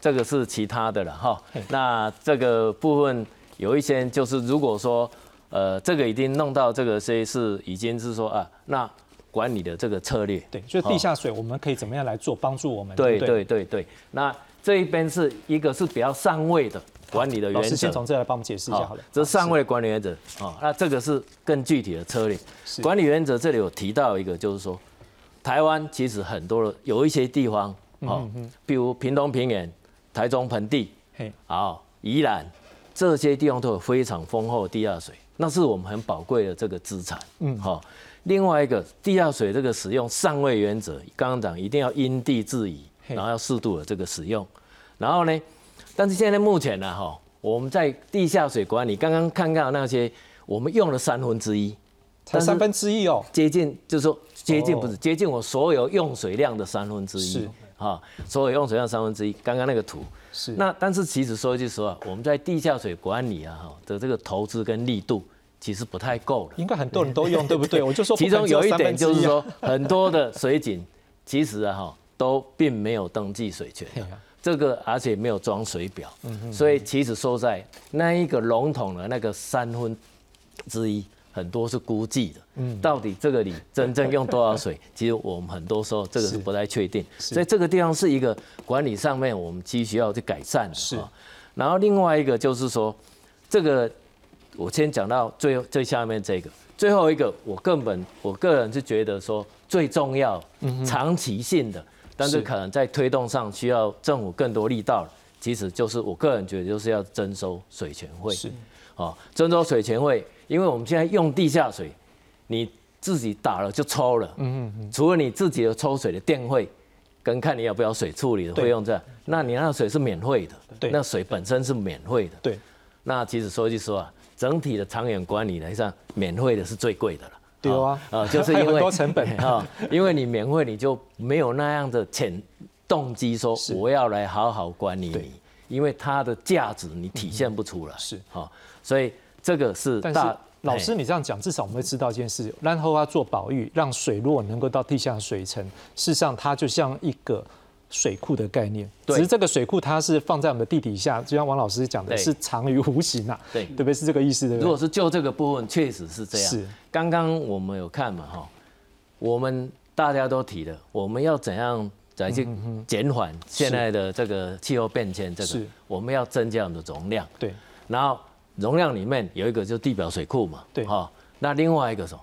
这个是其他的了哈。那这个部分有一些就是，如果说呃，这个已经弄到这个些是已经是说啊，那管理的这个策略，对，就地下水我们可以怎么样来做帮助我们？对对对对。那这一边是一个是比较上位的。管理的原则，老师先从这来帮我们解释一下好了。这是上位管理原则啊，那这个是更具体的策略。管理原则这里有提到一个，就是说，台湾其实很多的有一些地方，哦，比如屏东平原、台中盆地，好，宜兰这些地方都有非常丰厚的地下水，那是我们很宝贵的这个资产。嗯，好。另外一个地下水这个使用上位原则，刚刚讲一定要因地制宜，然后要适度的这个使用，然后呢？但是现在目前呢，哈，我们在地下水管理，刚刚看到那些，我们用了三分之一，才三分之一哦，接近就是说接近不是接近我所有用水量的三分之一，是哈，所有用水量三分之一。刚刚那个图是那，但是其实说一句实话，我们在地下水管理啊，哈的这个投资跟力度其实不太够了。应该很多人都用，[LAUGHS] 对不对？我就说，其中有一点就是说，很多的水井其实啊，哈都并没有登记水权。[LAUGHS] 这个而且没有装水表，所以其实说在那一个笼统的那个三分之一，很多是估计的。嗯，到底这个里真正用多少水，[LAUGHS] 其实我们很多时候这个是不太确定。所以这个地方是一个管理上面我们急需要去改善的。是。然后另外一个就是说，这个我先讲到最最下面这个，最后一个我根本我个人是觉得说最重要、长期性的。但是可能在推动上需要政府更多力道其实就是我个人觉得就是要征收水权费，是，哦，征收水权费，因为我们现在用地下水，你自己打了就抽了，嗯嗯嗯，除了你自己的抽水的电费，跟看你要不要水处理的费用这样，那你那水是免费的，对，那水本身是免费的，对，那其实说句实话，整体的长远管理来上，免费的是最贵的了。对啊，啊，就是因为多成本。[LAUGHS] 啊，因为你免费，你就没有那样的潜动机说我要来好好管理你，因为它的价值你体现不出来，是。哈，所以这个是大老师你这样讲，至少我们会知道一件事，然后要做保育，让水如果能够到地下水层，事实上它就像一个。水库的概念，只是这个水库它是放在我们的地底下，就像王老师讲的是藏于无形啊，对，对不对？是这个意思对？如果是就这个部分，确实是这样。是，刚刚我们有看嘛哈，我们大家都提了，我们要怎样再去减缓现在的这个气候变迁？这个我们要增加我们的容量。对，然后容量里面有一个就是地表水库嘛，对哈，那另外一个什么？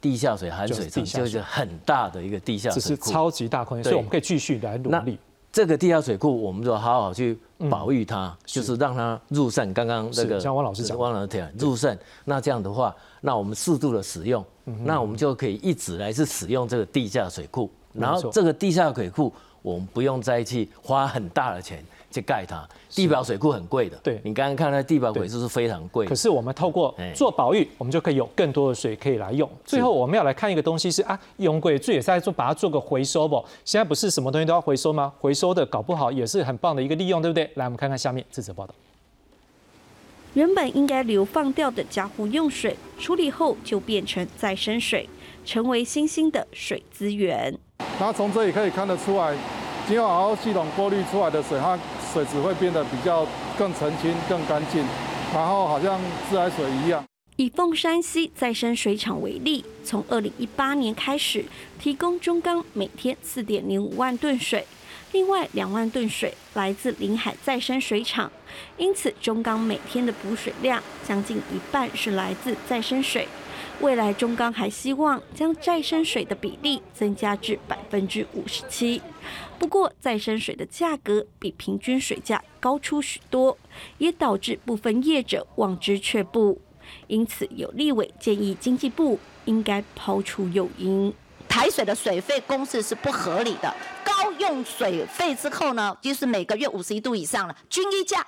地下水含水层就是很大的一个地下水库，是超级大空间，所以我们可以继续来努力。这个地下水库，我们就好好去保育它，就是让它入渗。刚刚那个像汪老师讲，汪老师讲入渗，那这样的话，那我们适度的使用，那我们就可以一直来是使用这个地下水库。然后这个地下水库，我们不用再去花很大的钱去盖它。地表水库很贵的，对你刚刚看那地表水库是非常贵。可是我们透过做保育，我们就可以有更多的水可以来用。最后我们要来看一个东西是啊，用贵最也是在做把它做个回收不？现在不是什么东西都要回收吗？回收的搞不好也是很棒的一个利用，对不对？来，我们看看下面这则报道。原本应该流放掉的家户用水，处理后就变成再生水，成为新兴的水资源。那从这里可以看得出来，经过 RO 系统过滤出来的水，它水质会变得比较更澄清、更干净，然后好像自来水一样。以凤山溪再生水厂为例，从二零一八年开始提供中钢每天四点零五万吨水，另外两万吨水来自临海再生水厂，因此中钢每天的补水量将近一半是来自再生水。未来中钢还希望将再生水的比例增加至百分之五十七。不过，再生水的价格比平均水价高出许多，也导致部分业者望之却步。因此，有立委建议经济部应该抛出诱因。排水的水费公式是不合理的，高用水费之后呢，就是每个月五十一度以上了，均一价。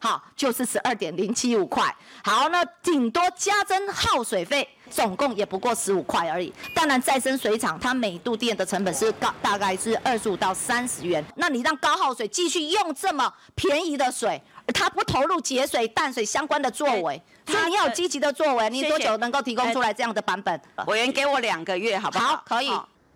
好，就是十二点零七五块。好，那顶多加增耗水费，总共也不过十五块而已。当然，再生水厂它每度电的成本是高，大概是二十五到三十元。那你让高耗水继续用这么便宜的水，它不投入节水、淡水相关的作为，所以你要有积极的作为。你多久能够提供出来这样的版本？委员给我两个月，好不好？好，可以。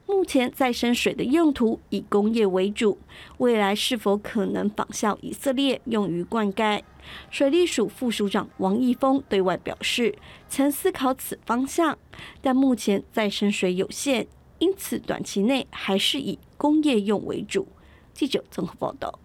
目前再生水的用途以工业为主，未来是否可能仿效以色列用于灌溉？水利署副署长王义峰对外表示，曾思考此方向，但目前再生水有限，因此短期内还是以工业用为主。记者综合报道。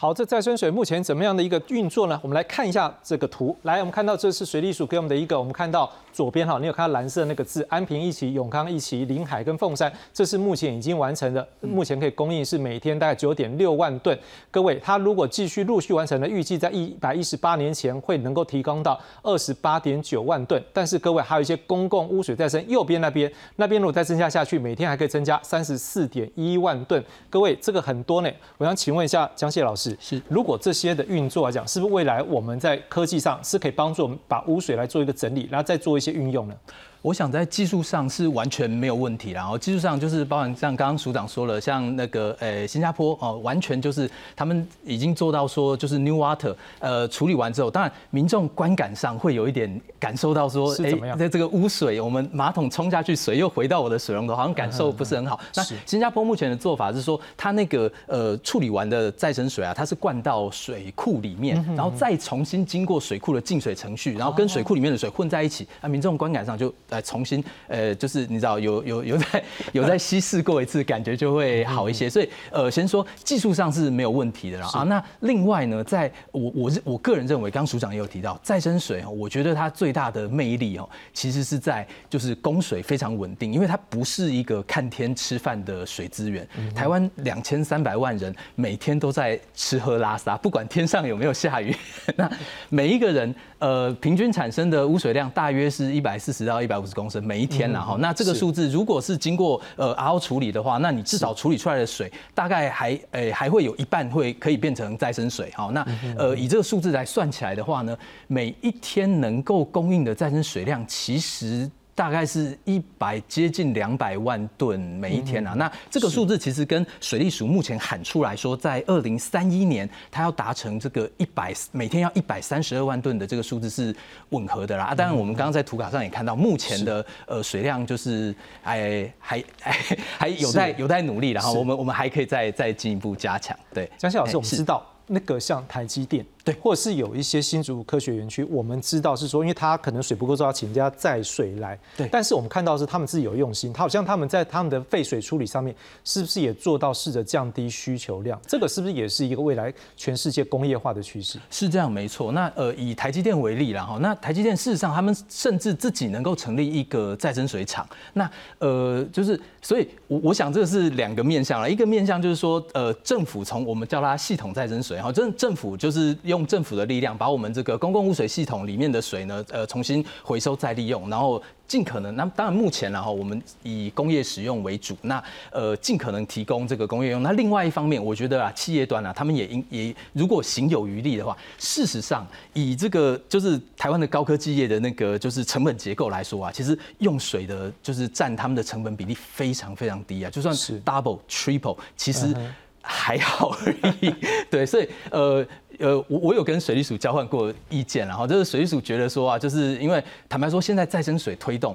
好，这再生水目前怎么样的一个运作呢？我们来看一下这个图。来，我们看到这是水利署给我们的一个，我们看到。左边哈，你有看到蓝色那个字？安平一期、永康一期、临海跟凤山，这是目前已经完成的，目前可以供应是每天大概九点六万吨。各位，它如果继续陆续完成的，预计在一百一十八年前会能够提供到二十八点九万吨。但是各位还有一些公共污水再生，右边那边那边如果再增加下去，每天还可以增加三十四点一万吨。各位，这个很多呢。我想请问一下江谢老师，是如果这些的运作来讲，是不是未来我们在科技上是可以帮助我们把污水来做一个整理，然后再做一些运用呢？我想在技术上是完全没有问题，然后技术上就是包含像刚刚署长说了，像那个呃新加坡哦，完全就是他们已经做到说就是 New Water 呃处理完之后，当然民众观感上会有一点感受到说，哎，在这个污水，我们马桶冲下去，水又回到我的水龙头，好像感受不是很好。那新加坡目前的做法是说，它那个呃处理完的再生水啊，它是灌到水库里面，然后再重新经过水库的净水程序，然后跟水库里面的水混在一起，啊，民众观感上就。来重新，呃，就是你知道有有有在有在稀释过一次，感觉就会好一些。所以，呃，先说技术上是没有问题的啦。啊，那另外呢，在我我是我个人认为，刚署长也有提到再生水哦，我觉得它最大的魅力哦，其实是在就是供水非常稳定，因为它不是一个看天吃饭的水资源。台湾两千三百万人每天都在吃喝拉撒，不管天上有没有下雨，[LAUGHS] 那每一个人呃平均产生的污水量大约是一百四十到一百。五十公升每一天了哈，那这个数字如果是经过呃 RO 处理的话，那你至少处理出来的水大概还诶还会有一半会可以变成再生水好。那呃以这个数字来算起来的话呢，每一天能够供应的再生水量其实。大概是一百接近两百万吨每一天啊，那这个数字其实跟水利署目前喊出来说，在二零三一年它要达成这个一百每天要一百三十二万吨的这个数字是吻合的啦。当然，我们刚刚在图卡上也看到，目前的呃水量就是还还还还有待有待努力，然后我们我们还可以再再进一步加强。对，江西老师，我们知道。那个像台积电，对，或者是有一些新竹科学园区，我们知道是说，因为它可能水不够，就要请人家载水来。对，但是我们看到是他们自己有用心，他好像他们在他们的废水处理上面，是不是也做到试着降低需求量？这个是不是也是一个未来全世界工业化的趋势？是这样，没错。那呃，以台积电为例啦哈，那台积电事实上他们甚至自己能够成立一个再生水厂。那呃，就是所以，我我想这是两个面向了，一个面向就是说，呃，政府从我们叫它系统再生水。水哈，政政府就是用政府的力量，把我们这个公共污水系统里面的水呢，呃，重新回收再利用，然后。尽可能，那当然目前然后我们以工业使用为主，那呃尽可能提供这个工业用。那另外一方面，我觉得啊企业端啊，他们也应也如果行有余力的话，事实上以这个就是台湾的高科技业的那个就是成本结构来说啊，其实用水的就是占他们的成本比例非常非常低啊，就算是 double triple，其实还好而已。[LAUGHS] 对，所以呃。呃，我我有跟水利署交换过意见，然后就是水利署觉得说啊，就是因为坦白说，现在再生水推动，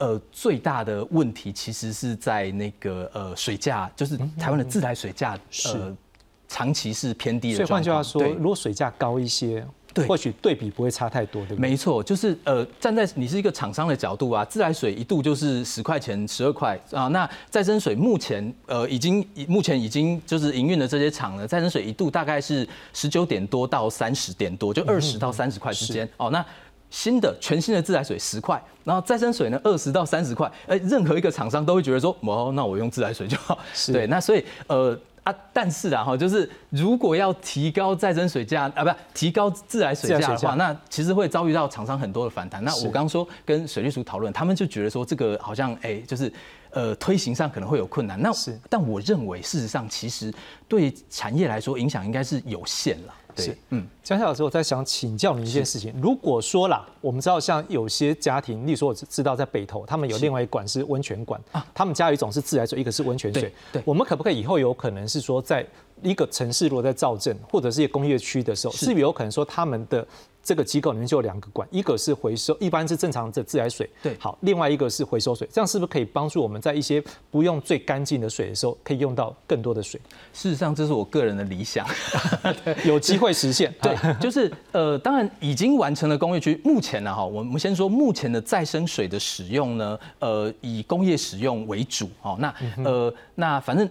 呃，最大的问题其实是在那个呃水价，就是台湾的自来水价呃长期是偏低的。所以换句话说，如果水价高一些。对，或许对比不会差太多，对不对？没错，就是呃，站在你是一个厂商的角度啊，自来水一度就是十块钱、十二块啊。那再生水目前呃已经目前已经就是营运的这些厂呢，再生水一度大概是十九点多到三十点多，就二十到三十块之间哦。那新的全新的自来水十块，然后再生水呢二十到三十块，哎，任何一个厂商都会觉得说，哦，那我用自来水就好。对，那所以呃。啊，但是啊，哈，就是如果要提高再生水价啊，不，提高自来水价的话，那其实会遭遇到厂商很多的反弹。那我刚说跟水利署讨论，他们就觉得说这个好像哎，就是呃推行上可能会有困难。那是，但我认为事实上其实对产业来说影响应该是有限了。是，嗯，江夏老师，我在想请教你一件事情。如果说啦，我们知道像有些家庭，例如说我知道在北投，他们有另外一管是温泉管啊，他们家有一种是自来水，一个是温泉水。对，我们可不可以以后有可能是说，在一个城市如果在造镇或者是一个工业区的时候，是有可能说他们的。这个机构里面就有两个管，一个是回收，一般是正常的自来水。对，好，另外一个是回收水，这样是不是可以帮助我们在一些不用最干净的水的时候，可以用到更多的水？事实上，这是我个人的理想，[LAUGHS] 有机会实现。[LAUGHS] 对，就是呃，当然已经完成了工业区。目前呢，哈，我们先说目前的再生水的使用呢，呃，以工业使用为主。哦，那呃，那反正。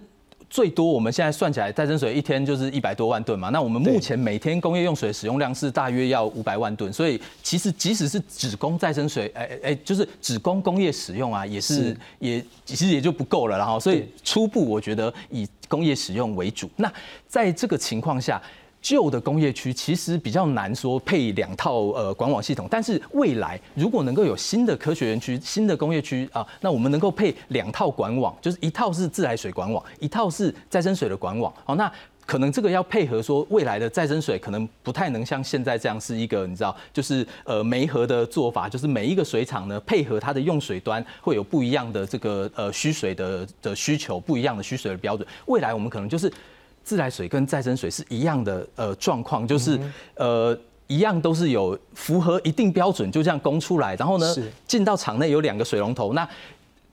最多我们现在算起来，再生水一天就是一百多万吨嘛。那我们目前每天工业用水使用量是大约要五百万吨，所以其实即使是只供再生水，哎哎，就是只供工业使用啊，也是也其实也就不够了。然后，所以初步我觉得以工业使用为主。那在这个情况下。旧的工业区其实比较难说配两套呃管网系统，但是未来如果能够有新的科学园区、新的工业区啊，那我们能够配两套管网，就是一套是自来水管网，一套是再生水的管网。好，那可能这个要配合说未来的再生水可能不太能像现在这样是一个你知道，就是呃煤核的做法，就是每一个水厂呢配合它的用水端会有不一样的这个呃需水的的需求，不一样的需水的标准。未来我们可能就是。自来水跟再生水是一样的，呃，状况就是呃，一样都是有符合一定标准，就这样供出来，然后呢，进到厂内有两个水龙头，那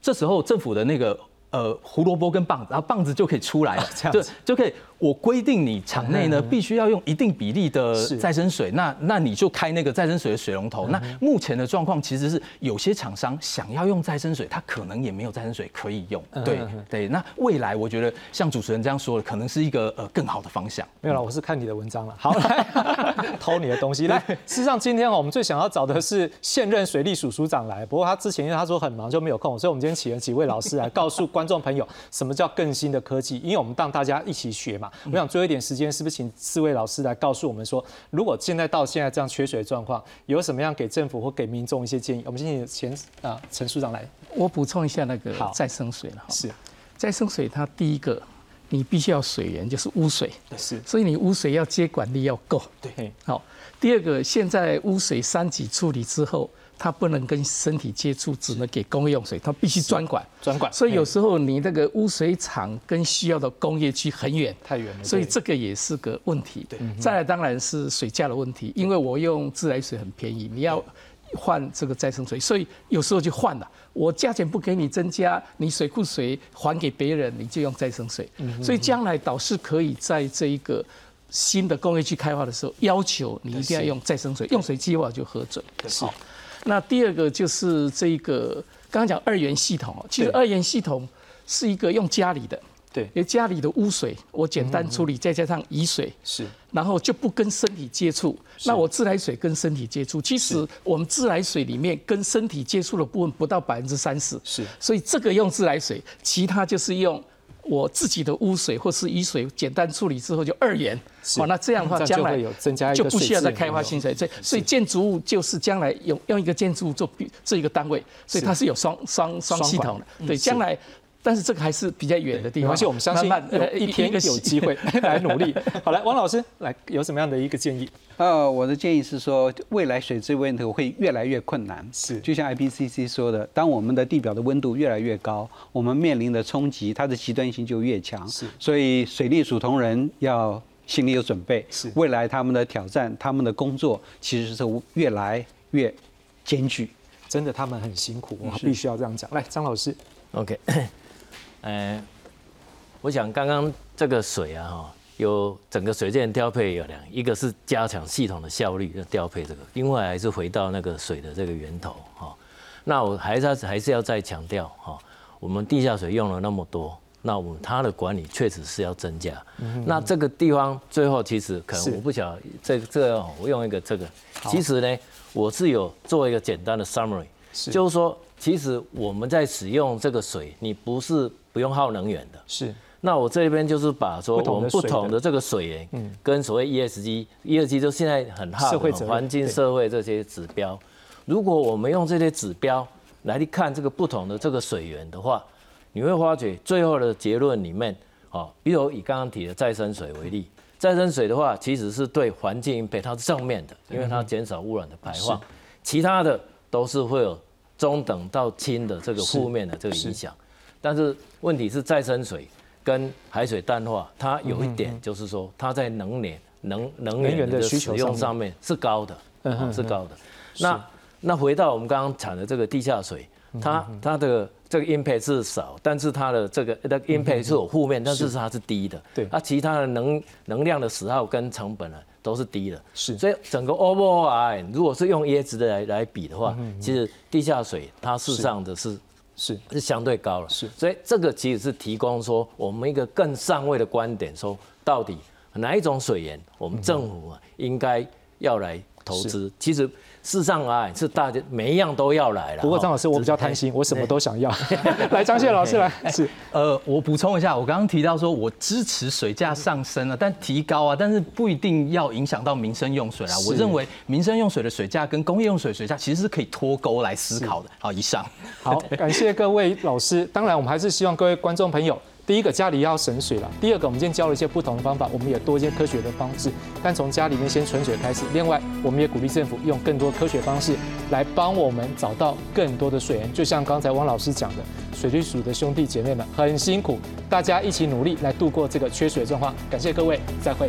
这时候政府的那个呃胡萝卜跟棒子，然后棒子就可以出来了，就就可以。我规定你厂内呢必须要用一定比例的再生水，那那你就开那个再生水的水龙头。那目前的状况其实是有些厂商想要用再生水，他可能也没有再生水可以用。对对，那未来我觉得像主持人这样说的，可能是一个呃更好的方向。没有了，我是看你的文章了。好，来 [LAUGHS] 偷你的东西。[LAUGHS] 来，事实上今天我们最想要找的是现任水利署署长来，不过他之前因为他说很忙就没有空，所以我们今天请了几位老师来告诉观众朋友什么叫更新的科技，因为我们让大家一起学嘛。我想最后一点时间，是不是请四位老师来告诉我们说，如果现在到现在这样缺水的状况，有什么样给政府或给民众一些建议？我们先请前啊陈署长来。我补充一下那个再生水了哈。是，再生水它第一个，你必须要水源就是污水。是。所以你污水要接管力要够。对。好，第二个，现在污水三级处理之后。它不能跟身体接触，只能给工业用水，它必须专管。专管。所以有时候你那个污水厂跟需要的工业区很远，太远了。所以这个也是个问题。对。再来当然是水价的问题，因为我用自来水很便宜，你要换这个再生水，所以有时候就换了。我价钱不给你增加，你水库水还给别人，你就用再生水。嗯。所以将来导师可以在这一个新的工业区开发的时候，要求你一定要用再生水，用水计划就核准。是。那第二个就是这个，刚刚讲二元系统其实二元系统是一个用家里的，对，因为家里的污水我简单处理，再加上雨水，是，然后就不跟身体接触。那我自来水跟身体接触，其实我们自来水里面跟身体接触的部分不到百分之三十，是，所以这个用自来水，其他就是用我自己的污水或是雨水简单处理之后就二元，好，那这样的话将来就不需要再开发新水，所以所以建筑物就是将来用用一个建筑物做这一个单位，所以它是。有双双双系统的，对，将来。但是这个还是比较远的地方，而且我们相信有一天有机会 [LAUGHS] 来努力。好，来王老师来有什么样的一个建议？呃，我的建议是说，未来水质问题会越来越困难。是，就像 IPCC 说的，当我们的地表的温度越来越高，我们面临的冲击，它的极端性就越强。是，所以水利署同仁要心里有准备。是，未来他们的挑战，他们的工作其实是越来越艰巨。真的，他们很辛苦，我必须要这样讲。来，张老师，OK。呃，我想刚刚这个水啊，哈，有整个水电调配有两，一个是加强系统的效率的调配这个，另外还是回到那个水的这个源头哈。那我还是还是要再强调哈，我们地下水用了那么多，那我们它的管理确实是要增加。那这个地方最后其实可能我不晓得这这我用一个这个，其实呢，我是有做一个简单的 summary，就是说其实我们在使用这个水，你不是不用耗能源的，是。那我这边就是把说我们不同的这个水源，嗯，跟所谓 ESG，ESG 就现在很耗环境、社会这些指标。如果我们用这些指标来去看这个不同的这个水源的话，你会发觉最后的结论里面，哦，比如以刚刚提的再生水为例，再生水的话，其实是对环境配它是正面的，因为它减少污染的排放，其他的都是会有中等到轻的这个负面的这个影响。但是问题是再生水跟海水淡化，它有一点就是说，它在能源能能源的使用上面是高的，是高的。那那回到我们刚刚讲的这个地下水，它它的这个 impact 是少，但是它的这个的 impact 是有负面，但是它是低的。对，它其他的能能量的损耗跟成本呢都是低的。是，所以整个 overall 如果是用椰子的来来比的话，其实地下水它事实上的是。是是相对高了，是，所以这个其实是提供说我们一个更上位的观点，说到底哪一种水源，我们政府啊应该要来投资。其实。事实上啊，是大家每一样都要来了。不过张老师，我比较贪心，我什么都想要。[LAUGHS] 来，张谢老师来。是，呃，我补充一下，我刚刚提到说我支持水价上升了，但提高啊，但是不一定要影响到民生用水啊。我认为民生用水的水价跟工业用水水价其实是可以脱钩来思考的。好，以上。好，[LAUGHS] 感谢各位老师。当然，我们还是希望各位观众朋友。第一个家里要省水了，第二个我们今天教了一些不同的方法，我们也多一些科学的方式，但从家里面先存水开始。另外，我们也鼓励政府用更多科学方式来帮我们找到更多的水源。就像刚才汪老师讲的，水利署的兄弟姐妹们很辛苦，大家一起努力来度过这个缺水状况。感谢各位，再会。